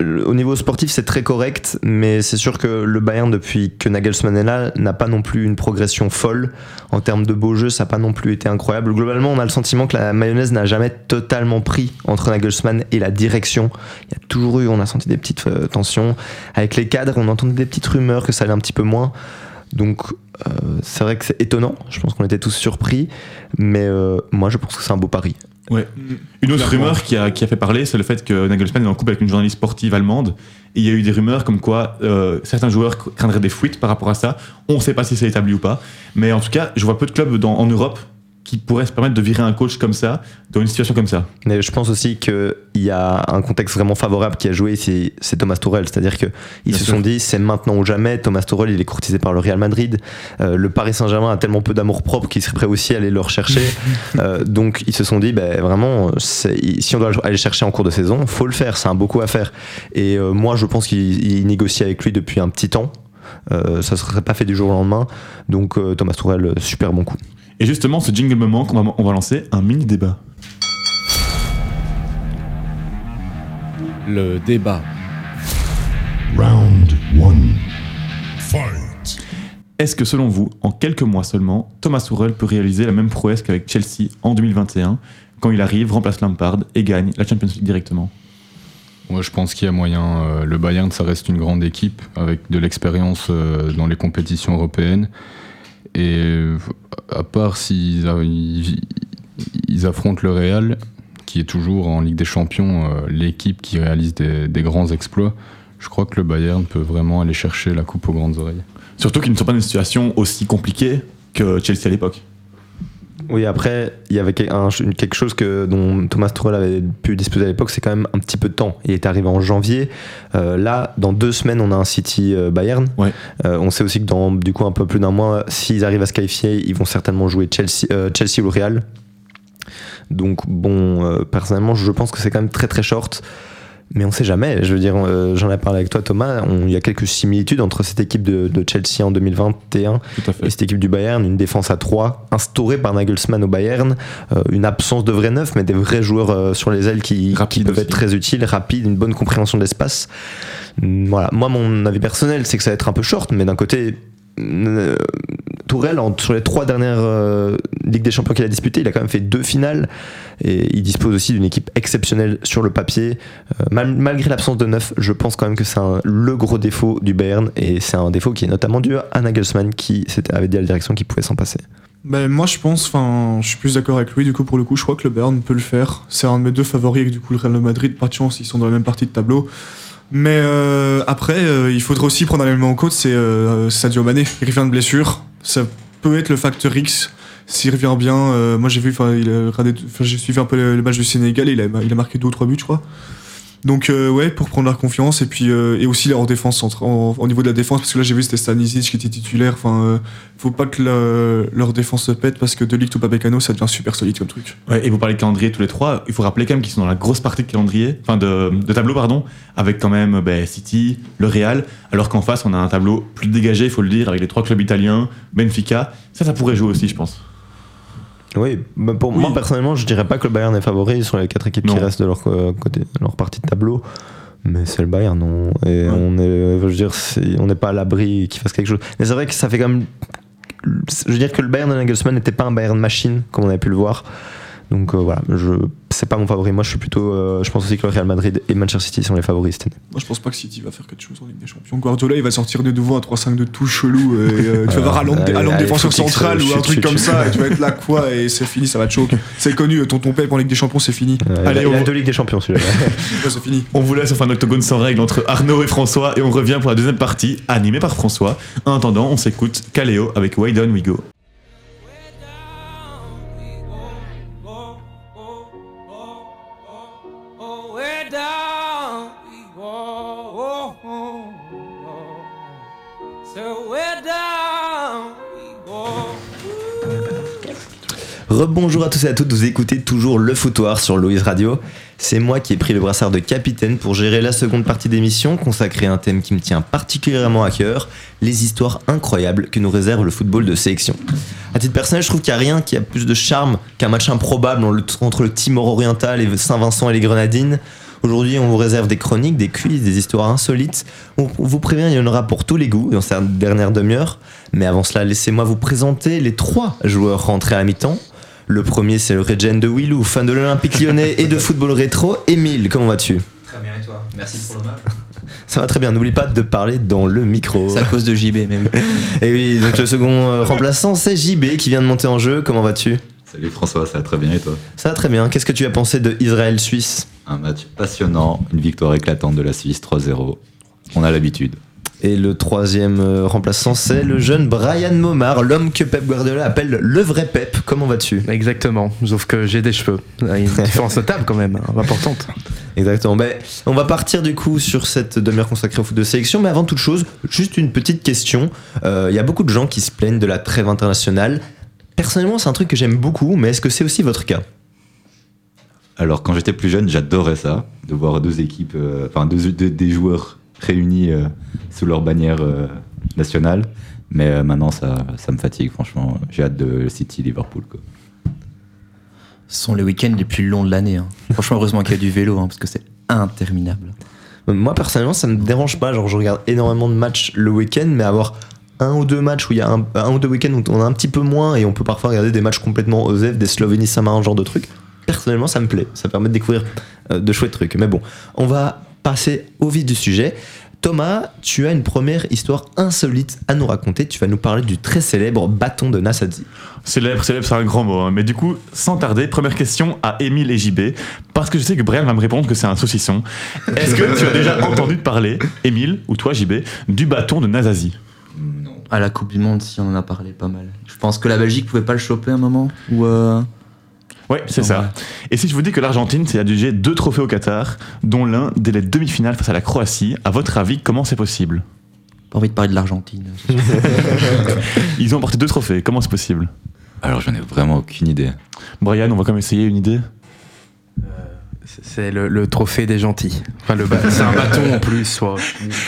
au niveau sportif, c'est très correct, mais c'est sûr que le Bayern, depuis que Nagelsmann est là, n'a pas non plus une progression folle. En termes de beau jeu, ça n'a pas non plus été incroyable. Globalement, on a le sentiment que la mayonnaise n'a jamais totalement pris entre Nagelsmann et la direction. Il y a toujours eu, on a senti des petites euh, tensions. Avec les cadres, on entendait des petites rumeurs que ça allait un petit peu moins. Donc euh, c'est vrai que c'est étonnant, je pense qu'on était tous surpris, mais euh, moi je pense que c'est un beau pari. Une autre rumeur qui a, qui a fait parler, c'est le fait que Nagelsmann est en couple avec une journaliste sportive allemande. Et il y a eu des rumeurs comme quoi euh, certains joueurs craindraient des fuites par rapport à ça. On ne sait pas si c'est établi ou pas. Mais en tout cas, je vois peu de clubs dans- en Europe qui pourraient se permettre de virer un coach comme ça, dans une situation comme ça. Mais je pense aussi qu'il y a un contexte vraiment favorable qui a joué, c'est Thomas Tuchel. C'est-à-dire qu'ils se sûr. sont dit, c'est maintenant ou jamais. Thomas Tuchel, il est courtisé par le Real Madrid. Euh, le Paris Saint-Germain a tellement peu d'amour propre qu'il serait prêt aussi à aller le rechercher. Euh, donc ils se sont dit, ben, vraiment, si on doit aller chercher en cours de saison, faut le faire. C'est un beaucoup à faire. Et euh, moi, je pense qu'il il négocie avec lui depuis un petit temps. Ça ne serait pas fait du jour au lendemain. Donc Thomas euh, super bon coup. Et justement, ce jingle me manque, on va, on va lancer un mini débat. Le débat. Round 1. Fight. Est-ce que selon vous, en quelques mois seulement, Thomas Tuchel peut réaliser la même prouesse qu'avec Chelsea en 2021, quand il arrive, remplace Lampard et gagne la Champions League directement Moi, je pense qu'il y a moyen. euh, le Bayern, ça reste une grande équipe avec de l'expérience euh, dans les compétitions européennes. Et euh, à part s'ils ils affrontent le Real, qui est toujours en Ligue des Champions euh, l'équipe qui réalise des, des grands exploits, je crois que le Bayern peut vraiment aller chercher la coupe aux grandes oreilles. Surtout qu'ils ne sont pas dans une situation aussi compliquée que Chelsea à l'époque. Oui, après, il y avait un- quelque chose que, dont Thomas Tuchel avait pu disposer à l'époque, c'est quand même un petit peu de temps. Il est arrivé en janvier. Euh, là, dans deux semaines, on a un City euh, Bayern. Ouais. Euh, on sait aussi que dans du coup un peu plus d'un mois, s'ils arrivent à se qualifier, ils vont certainement jouer Chelsea, euh, Chelsea ou le Real. Donc bon, euh, personnellement, je pense que c'est quand même très très short. Mais on sait jamais. Je veux dire, euh, j'en ai parlé avec toi, Thomas. Il y a quelques similitudes entre cette équipe de, de Chelsea en 2021 Tout à fait. et cette équipe du Bayern, une défense à 3 instaurée par Nagelsmann au Bayern, euh, une absence de vrais neufs, mais des vrais joueurs euh, sur les ailes qui, peuvent aussi. être très utiles, rapides, une bonne compréhension de l'espace. Voilà. Moi, mon avis personnel, c'est que ça va être un peu short, mais d'un côté, euh, Tourelle, sur les trois dernières euh, Ligues des Champions qu'il a disputées, il a quand même fait deux finales et il dispose aussi d'une équipe exceptionnelle sur le papier. Euh, mal- malgré l'absence de neuf, je pense quand même que c'est le gros défaut du Bayern et c'est un défaut qui est notamment dû à Nagelsmann qui avait dit à la direction qu'il pouvait s'en passer. Ben, moi, je pense, enfin, je suis plus d'accord avec lui. Du coup, pour le coup, je crois que le Bayern peut le faire. C'est un de mes deux favoris avec du coup le Real Madrid. Pas de chance, ils sont dans la même partie de tableau. Mais euh, après, euh, il faudrait aussi prendre un élément en compte, c'est euh, Sadio Mané. Il revient de blessure. Ça peut être le facteur X. S'il revient bien, euh, moi j'ai vu, il a regardé- j'ai suivi un peu le, match du Sénégal. Il a, il a marqué deux ou trois buts, je crois. Donc euh, ouais, pour prendre leur confiance et puis euh, et aussi leur défense en- au niveau de la défense parce que là j'ai vu c'était Stanisic qui était titulaire. Enfin, euh, faut pas que leur défense se pète parce que De Ligt ou Babekano ça devient super solide comme truc. Ouais, et vous parlez de calendrier tous les trois. Il faut rappeler quand même qu'ils sont dans la grosse partie de calendrier, enfin de, de tableau, pardon, avec quand même ben, City, le Real, alors qu'en face on a un tableau plus dégagé, il faut le dire, avec les trois clubs italiens, Benfica. Ça, ça pourrait jouer aussi, je pense. Oui, bah, pour moi personnellement, je dirais pas que le Bayern est favori sur les quatre équipes Non. qui restent de leur côté, leur partie de tableau. Mais c'est le Bayern, non. Et Ouais. on est, je veux dire, on n'est pas à l'abri qu'il fasse quelque chose. Mais c'est vrai que ça fait quand même. Je veux dire que le Bayern de Nagelsmann n'était pas un Bayern machine, comme on avait pu le voir. Donc euh, voilà, je, c'est pas mon favori. Moi, je suis plutôt. euh, je pense aussi que le Real Madrid et Manchester City sont les favoris cette année. Moi je pense pas que City va faire quelque chose en Ligue des Champions. Guardiola il va sortir de nouveau un 3-5 de tout chelou. Et, euh, tu vas voir allez, défenseur central ou un truc comme ça et tu vas être là quoi et c'est fini ça va te choquer. C'est connu, tonton Pep en Ligue des Champions c'est fini. Euh, Allez, on- deux Ligues des Champions celui-là. Ouais, c'est fini. On vous laisse sur un octogone sans règle entre Arnaud et François, et on revient pour la deuxième partie, animée par François. En attendant, on s'écoute Caléo avec Way Down We Go? Rebonjour à tous et à toutes, vous écoutez toujours le foutoir sur Loïs Radio. C'est moi qui ai pris le brassard de capitaine pour gérer la seconde partie d'émission consacrée à un thème qui me tient particulièrement à cœur, les histoires incroyables que nous réserve le football de sélection. À titre personnel, je trouve qu'il n'y a rien qui a plus de charme qu'un match improbable en le- entre le Timor oriental et Saint-Vincent et les Grenadines. Aujourd'hui, on vous réserve des chroniques, des quiz, des histoires insolites. On vous prévient, il y en aura pour tous les goûts dans cette dernière demi-heure. Mais avant cela, laissez-moi vous présenter les trois joueurs rentrés à mi-temps. Le premier, c'est le Regen de Willou, fan de l'Olympique lyonnais et de football rétro. Émile, comment vas-tu? Très bien, et toi? Merci pour l'hommage. Ça va très bien, n'oublie pas de parler dans le micro. C'est à cause de JB, même. Et oui, donc le second euh, remplaçant, c'est JB qui vient de monter en jeu. Comment vas-tu? Salut François, ça va très bien et toi? Ça va très bien. Qu'est-ce que tu as pensé de Israël-Suisse? Un match passionnant, une victoire éclatante de la Suisse 3-0. On a l'habitude. Et le troisième euh, remplaçant, c'est le jeune Brian Momar, l'homme que Pep Guardiola appelle le vrai Pep. Comment vas-tu? Exactement, sauf que j'ai des cheveux. Il y a une différence notable quand même, hein, importante. Exactement. Ben, on va partir du coup sur cette demi-heure consacrée au foot de sélection, mais avant toute chose, juste une petite question. Euh, Il y a beaucoup de gens qui se plaignent de la trêve internationale. Personnellement, c'est un truc que j'aime beaucoup, mais est-ce que c'est aussi votre cas? Alors quand j'étais plus jeune, j'adorais ça, de voir deux équipes, euh, enfin deux, deux- des joueurs réunis euh, sous leur bannière euh, nationale. Mais euh, maintenant, ça, ça me fatigue, franchement. J'ai hâte de City-Liverpool. Ce sont les week-ends les plus longs de l'année. hein. Franchement, heureusement qu'il y a du vélo, hein, parce que c'est interminable. Moi, personnellement, ça me dérange pas. Genre, je regarde énormément de matchs le week-end, mais avoir un ou deux matchs où il y a un, un ou deux week-ends où on a un petit peu moins et on peut parfois regarder des matchs complètement OZEF, des Slovénie-Saint-Marin, genre de trucs. Personnellement, ça me plaît. Ça permet de découvrir euh, de chouettes trucs. Mais bon, on va passer au vif du sujet. Thomas, tu as une première histoire insolite à nous raconter. Tu vas nous parler du très célèbre bâton de Nassadzi. Célèbre, célèbre, c'est un grand mot. hein. Mais du coup, sans tarder, première question à Émile et JB, parce que je sais que Brian va me répondre que c'est un saucisson. Est-ce que tu as déjà entendu parler, Émile, ou toi JB, du bâton de Nazazi À la Coupe du Monde, si on en a parlé pas mal. Je pense que la Belgique pouvait pas le choper un moment. Ou euh, Ouais, c'est ça. Et si je vous dis que l'Argentine s'est adjugé deux trophées au Qatar, dont l'un dès les demi-finales face à la Croatie, à votre avis, comment c'est possible? Pas envie de parler de l'Argentine. Ils ont emporté deux trophées, comment c'est possible? Alors j'en ai vraiment aucune idée. Brian, on va quand même essayer une idée C'est le, le trophée des gentils. Enfin, le c'est un bâton en plus. soit.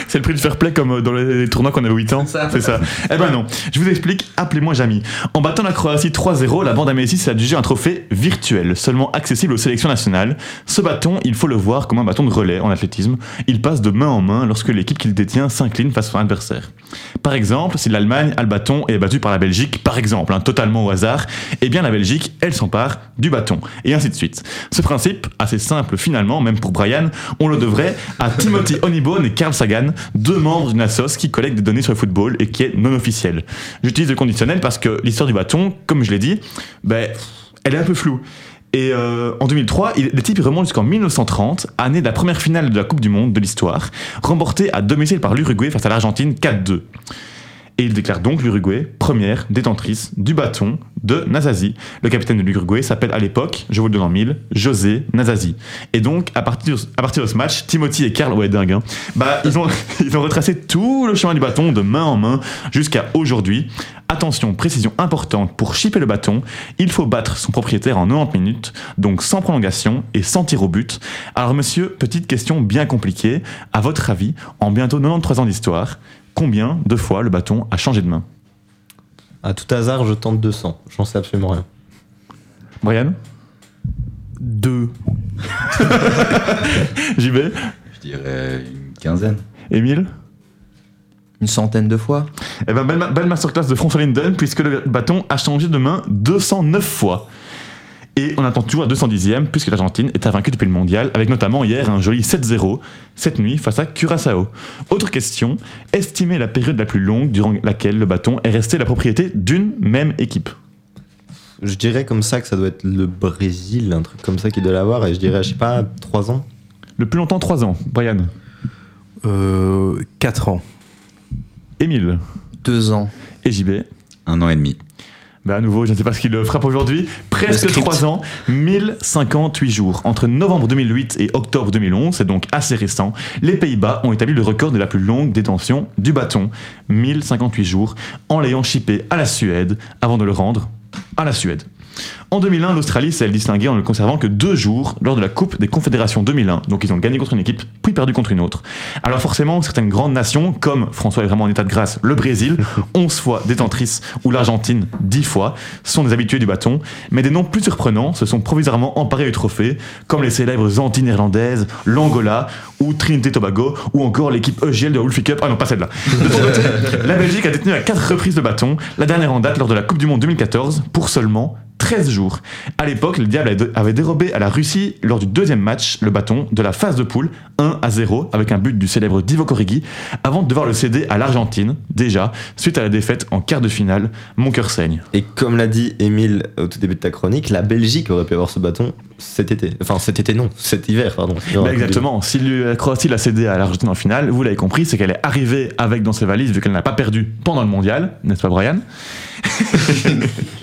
C'est le prix de fair play comme euh, dans les tournois qu'on avait 8 ans. C'est ça. Eh ben non. Je vous explique. Appelez-moi Jamy. En battant la Croatie 3-0, la bande à Messi s'est adjugé un trophée virtuel, seulement accessible aux sélections nationales. Ce bâton, il faut le voir comme un bâton de relais en athlétisme. Il passe de main en main lorsque l'équipe qu'il détient s'incline face à son adversaire. Par exemple, si l'Allemagne a le bâton et est battue par la Belgique, par exemple, hein, totalement au hasard, eh bien la Belgique, elle s'empare du bâton. Et ainsi de suite. Ce principe, assez simple finalement, même pour Brian, on le devrait à Timothy Honeybourne et Carl Sagan, deux membres d'une assoce qui collecte des données sur le football et qui est non officielle. J'utilise le conditionnel parce que l'histoire du bâton, comme je l'ai dit, ben, elle est un peu floue. Et euh, en 2003, il- les types remontent jusqu'en 1930, année de la première finale de la Coupe du Monde de l'histoire, remportée à domicile par l'Uruguay face à l'Argentine 4-2. Et il déclare donc l'Uruguay première détentrice du bâton de Nazazi. Le capitaine de l'Uruguay s'appelle à l'époque, je vous le donne en mille, José Nazazi. Et donc, à partir, de ce match, Timothy et Karl, ouais, hein, bah, ils, ont, ils ont retracé tout le chemin du bâton de main en main jusqu'à aujourd'hui. Attention, précision importante, pour chipper le bâton, il faut battre son propriétaire en 90 minutes, donc sans prolongation et sans tir au but. Alors monsieur, petite question bien compliquée, à votre avis, en bientôt 93 ans d'histoire, combien de fois le bâton a changé de main À tout hasard, je tente 200. J'en sais absolument rien. Brian Deux. JB Je dirais une quinzaine. Émile Une centaine de fois. Eh ben, belle, belle masterclass de François Linden, puisque le bâton a changé de main 209 fois. Et on attend toujours la 210e, puisque l'Argentine est invaincue depuis le mondial, avec notamment hier un joli 7-0 cette nuit face à Curaçao. Autre question, estimez la période la plus longue durant laquelle le bâton est resté la propriété d'une même équipe? Je dirais comme ça que ça doit être le Brésil, un truc comme ça qui doit l'avoir, et je dirais, je sais pas, 3 ans. Le plus longtemps, 3 ans. Brian? Euh, 4 ans. Émile? Deux ans. Et JB Un an et demi. Ben à nouveau, je ne sais pas ce qui le frappe aujourd'hui. Presque Le script. 3 ans, 1058 jours. Entre novembre 2008 et octobre 2011, c'est donc assez récent, les Pays-Bas ont établi le record de la plus longue détention du bâton. 1058 jours, en l'ayant chippé à la Suède avant de le rendre à la Suède. En 2001, l'Australie s'est distinguée en ne conservant que deux jours lors de la Coupe des Confédérations 2001. Donc ils ont gagné contre une équipe, puis perdu contre une autre. Alors forcément, certaines grandes nations, comme François est vraiment en état de grâce, le Brésil, 11 fois détentrice, ou l'Argentine, 10 fois, sont des habitués du bâton. Mais des noms plus surprenants se sont provisoirement emparés du trophée, comme les célèbres Antilles néerlandaises, l'Angola, ou Trinité Tobago, ou encore l'équipe EGL de Wolfie Cup. Ah non, pas celle-là. De son côté, la Belgique a détenu à 4 reprises le bâton, la dernière en date lors de la Coupe du Monde 2014, pour seulement 13 jours. À l'époque, le Diable avait dérobé à la Russie lors du deuxième match le bâton de la phase de poule 1 à 0 avec un but du célèbre Divo Corrighi avant de devoir le céder à l'Argentine déjà suite à la défaite en quart de finale. Mon cœur saigne. Et comme l'a dit Émile au tout début de ta chronique, la Belgique aurait pu avoir ce bâton cet été. Enfin, cet été non, cet hiver, pardon. Bah, exactement. Si la Croatie l'a cédé à l'Argentine en finale, vous l'avez compris, c'est qu'elle est arrivée avec dans ses valises vu qu'elle n'a pas perdu pendant le mondial, n'est-ce pas Brian?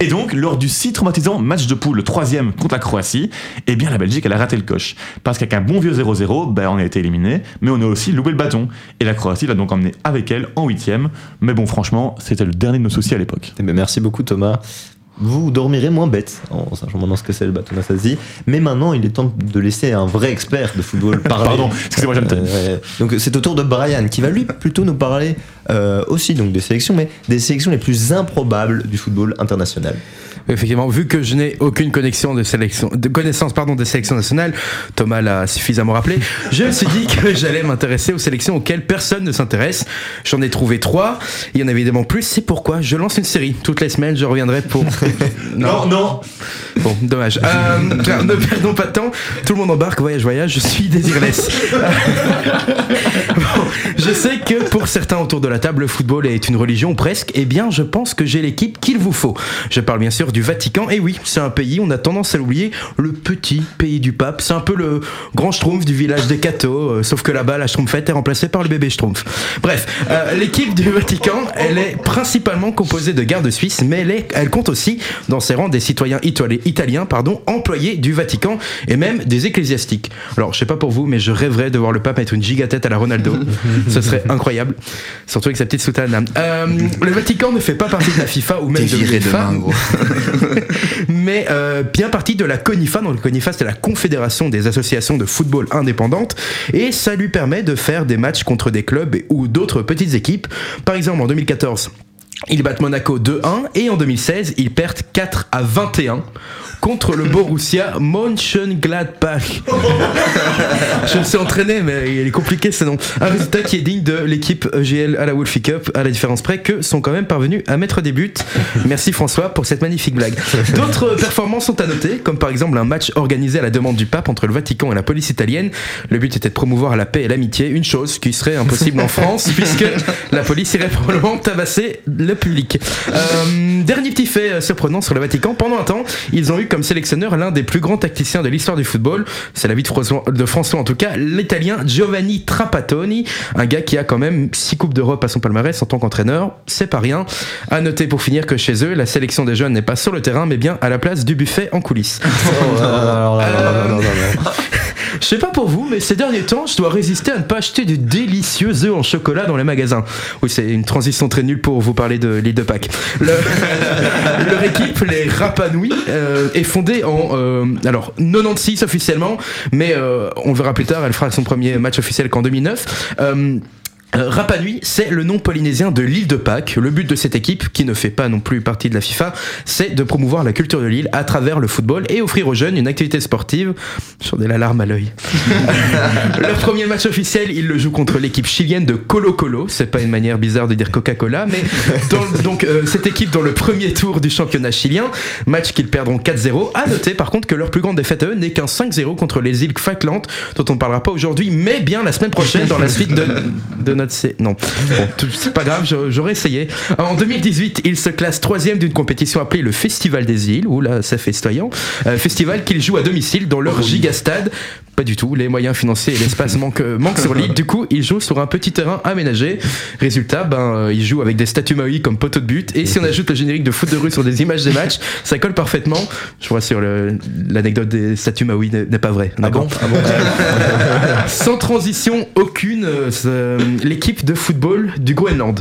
Et donc, lors du si traumatisant match de poule, le troisième contre la Croatie, eh bien la Belgique, elle a raté le coche. Parce qu'avec un bon vieux 0-0, ben, on a été éliminé, mais on a aussi loupé le bâton. Et la Croatie l'a donc emmené avec elle en huitième. Mais bon, franchement, c'était le dernier de nos soucis à l'époque. Eh ben, merci beaucoup Thomas. Vous dormirez moins bête en sachant maintenant ce que c'est le bâton. Mais maintenant, il est temps de laisser un vrai expert de football parler. Pardon, excusez-moi, j'aime Euh. Donc c'est au tour de Brian qui va lui plutôt nous parler euh, aussi donc des sélections, mais des sélections les plus improbables du football international. Effectivement, vu que je n'ai aucune connexion de sélection, de connaissance pardon des sélections nationales, Thomas l'a suffisamment rappelé. Je me suis dit que j'allais m'intéresser aux sélections auxquelles personne ne s'intéresse. J'en ai trouvé trois. Il y en a évidemment plus. C'est pourquoi je lance une série. Toutes les semaines, je reviendrai pour. Non, non Bon, dommage. Euh, ne perdons pas de temps. Tout le monde embarque. Voyage, voyage. Je suis désirless. Bon, je sais que pour certains autour de la table, le football est une religion presque. Eh bien, je pense que j'ai l'équipe qu'il vous faut. Je parle bien sûr du Vatican. Et oui, c'est un pays, on a tendance à l'oublier, le petit pays du pape. C'est un peu le grand schtroumpf du village des cathos. euh, sauf que là-bas, la schtroumpfette est remplacée par le bébé schtroumpf. Bref, euh, l'équipe du Vatican, elle est principalement composée de gardes suisses, mais elle, est- elle compte aussi dans ses rangs des citoyens itali- italiens, pardon, employés du Vatican et même des ecclésiastiques. Alors, je sais pas pour vous, mais je rêverais de voir le pape mettre une gigatête à la Ronaldo. Ce serait incroyable. Surtout avec sa petite soutane. Euh, le Vatican ne fait pas partie de la FIFA ou même de l'UEFA. mais euh, bien partie de la CONIFA. Donc, le CONIFA, c'est la Confédération des associations de football indépendantes. Et ça lui permet de faire des matchs contre des clubs ou d'autres petites équipes. Par exemple, en 2014, ils battent Monaco 2-1 et en 2016, ils perdent 4 à 21 contre le Borussia Mönchengladbach. Je me suis entraîné, mais il est compliqué ce nom. Un résultat qui est digne de l'équipe EGL à la Wolfie Cup, à la différence près que sont quand même parvenus à mettre des buts. Merci François pour cette magnifique blague. D'autres performances sont à noter, comme par exemple un match organisé à la demande du pape entre le Vatican et la police italienne. Le but était de promouvoir la paix et l'amitié, une chose qui serait impossible en France, puisque la police irait probablement tabasser le public. Euh, dernier petit fait euh, surprenant sur le Vatican, pendant un temps, ils ont eu comme sélectionneur l'un des plus grands tacticiens de l'histoire du football. C'est la vie de François, de François en tout cas, l'italien Giovanni Trapattoni, un gars qui a quand même six coupes d'Europe à son palmarès en tant qu'entraîneur. C'est pas rien. À noter pour finir que chez eux, la sélection des jeunes n'est pas sur le terrain, mais bien à la place du buffet en coulisses. Je sais pas pour vous, mais ces derniers temps, je dois résister à ne pas acheter de délicieux œufs en chocolat dans les magasins. Oui, c'est une transition très nulle pour vous parler de l'île de Pâques. Le- leur équipe, les Rapanui, euh, est fondée en euh, alors 96 officiellement, mais euh, on verra plus tard. Elle fera son premier match officiel qu'en 2009. Euh, Rapa Nui, c'est le nom polynésien de l'île de Pâques. Le but de cette équipe, qui ne fait pas non plus partie de la FIFA, c'est de promouvoir la culture de l'île à travers le football et offrir aux jeunes une activité sportive. J'en ai la larme à l'œil. Leur premier match officiel, ils le jouent contre l'équipe chilienne de Colo Colo. C'est pas une manière bizarre de dire Coca-Cola, mais dans donc euh, cette équipe dans le premier tour du championnat chilien, match qu'ils perdront 4-0. À noter par contre que leur plus grande défaite à eux n'est qu'un 5-0 contre les îles Falkland, dont on ne parlera pas aujourd'hui, mais bien la semaine prochaine dans la suite de, de non bon, c'est pas grave, j'aurais essayé. En 2018, ils se classent troisième d'une compétition appelée le Festival des îles, où là c'est festoyant, Euh, festival qu'ils jouent à domicile dans leur gigastade. Pas du tout, les moyens financiers et l'espace manquent, manquent sur l'île. Du coup, ils jouent sur un petit terrain aménagé. Résultat, ben, euh, ils jouent avec des statues Maui comme poteau de but. Et si on ajoute le générique de foot de rue sur des images des matchs, ça colle parfaitement. Je rassure, le- l'anecdote des statues Maui n'est pas vraie. Ah bon? D'accord Sans transition aucune, euh, l'équipe de football du Groenland.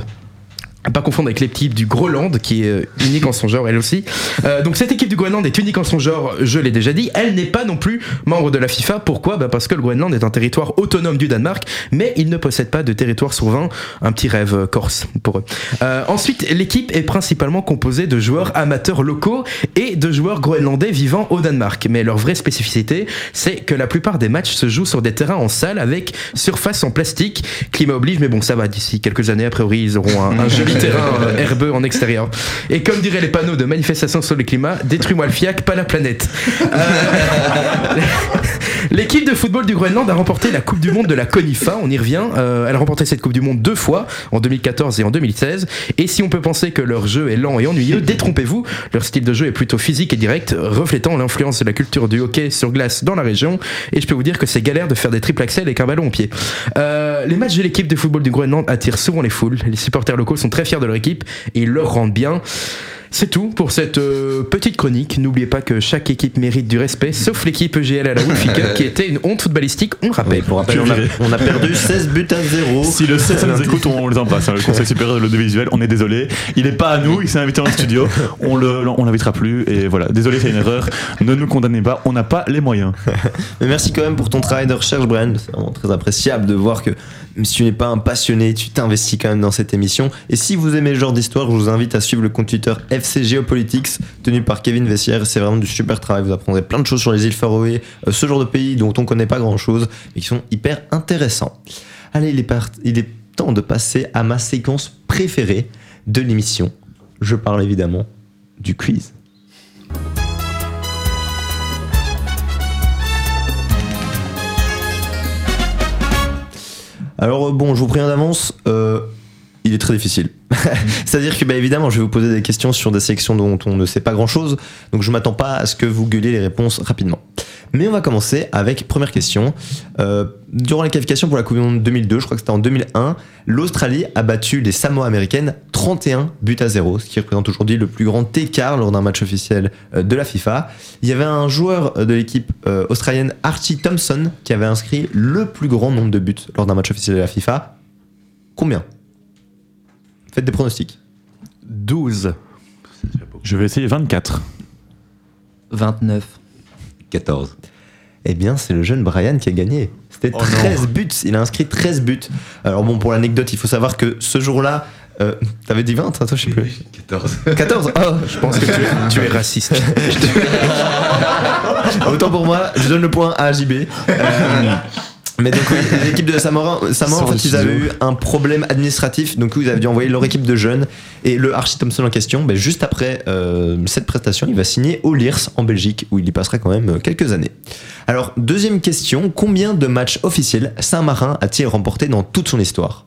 À pas confondre avec l'équipe du Groenland, qui est euh, unique en son genre elle aussi. Euh, donc cette équipe du Groenland est unique en son genre, je l'ai déjà dit. Elle n'est pas non plus membre de la FIFA. Pourquoi? Bah Parce que le Groenland est un territoire autonome du Danemark, mais il ne possède pas de territoire souverain. Un petit rêve euh, corse pour eux. Euh, ensuite, l'équipe est principalement composée de joueurs amateurs locaux et de joueurs groenlandais vivant au Danemark. Mais leur vraie spécificité, c'est que la plupart des matchs se jouent sur des terrains en salle avec surface en plastique. Climat oblige, mais bon, ça va. D'ici quelques années, a priori, ils auront un, un joli terrain euh, herbeux en extérieur. Et comme diraient les panneaux de manifestation sur le climat, détruis-moi le fiac, pas la planète. Euh, L'équipe de football du Groenland a remporté la Coupe du Monde de la CONIFA, on y revient. Euh, elle a remporté cette Coupe du Monde deux fois, en 2014 et en 2016. Et si on peut penser que leur jeu est lent et ennuyeux, détrompez-vous, leur style de jeu est plutôt physique et direct, reflétant l'influence de la culture du hockey sur glace dans la région. Et je peux vous dire que c'est galère de faire des triple axel avec un ballon au pied. Euh, les matchs de l'équipe de football du Groenland attirent souvent les foules. Les supporters locaux sont très fiers de leur équipe et ils leur rendent bien. C'est tout pour cette euh, petite chronique. N'oubliez pas que chaque équipe mérite du respect, sauf l'équipe EGL à la Wolfie Cup qui était une honte footballistique, on le rappelle. Pour rappel, on a, on a perdu 16 buts à 0. Si le CSA nous écoute, on les embrasse. hein, Le Conseil supérieur de l'audiovisuel, on est désolé. Il n'est pas à nous, il s'est invité dans le studio. On le, on l'invitera plus. Et voilà, désolé, c'est une erreur. Ne nous condamnez pas, on n'a pas les moyens. Mais merci quand même pour ton travail de recherche, Brian. C'est vraiment très appréciable de voir que même si tu n'es pas un passionné, tu t'investis quand même dans cette émission. Et si vous aimez le genre d'histoire, je vous invite à suivre le compte Twitter FC Geopolitics, tenu par Kevin Vessière. C'est vraiment du super travail. Vous apprendrez plein de choses sur les îles Faroé, euh, ce genre de pays dont on connaît pas grand chose, mais qui sont hyper intéressants. Allez, il est, part- il est temps de passer à ma séquence préférée de l'émission. Je parle évidemment du quiz. Alors euh, bon, je vous préviens d'avance, euh, il est très difficile. C'est-à-dire que bah, évidemment, je vais vous poser des questions sur des sections dont on ne sait pas grand-chose, donc je m'attends pas à ce que vous gueuliez les réponses rapidement. Mais on va commencer avec première question. Euh, durant les qualifications pour la Coupe du Monde 2002, je crois que c'était en 2001, l'Australie a battu les Samoa américaines 31 buts à 0, ce qui représente aujourd'hui le plus grand écart lors d'un match officiel euh, de la FIFA. Il y avait un joueur de l'équipe euh, australienne, Archie Thompson, qui avait inscrit le plus grand nombre de buts lors d'un match officiel de la FIFA. Combien? Faites des pronostics. 12. Je vais essayer 24. 29. 14. Eh bien, c'est le jeune Brian qui a gagné. C'était Oh non. 13 buts. Il a inscrit 13 buts. Alors bon, pour l'anecdote, il faut savoir que ce jour-là, euh, t'avais dit 20, hein, toi, je sais plus. 14. 14 Oh, Je pense que tu es, tu es raciste. Autant pour moi, je donne le point à JB. Euh, mais donc oui, l'équipe de Samora, Samora en fait, ils avaient eu un problème administratif, donc ils avaient dû envoyer leur équipe de jeunes. Et le Archie Thompson en question, ben, juste après euh, cette prestation, il va signer au Liers en Belgique, où il y passera quand même euh, quelques années. Alors, deuxième question, combien de matchs officiels Saint-Marin a-t-il remporté dans toute son histoire?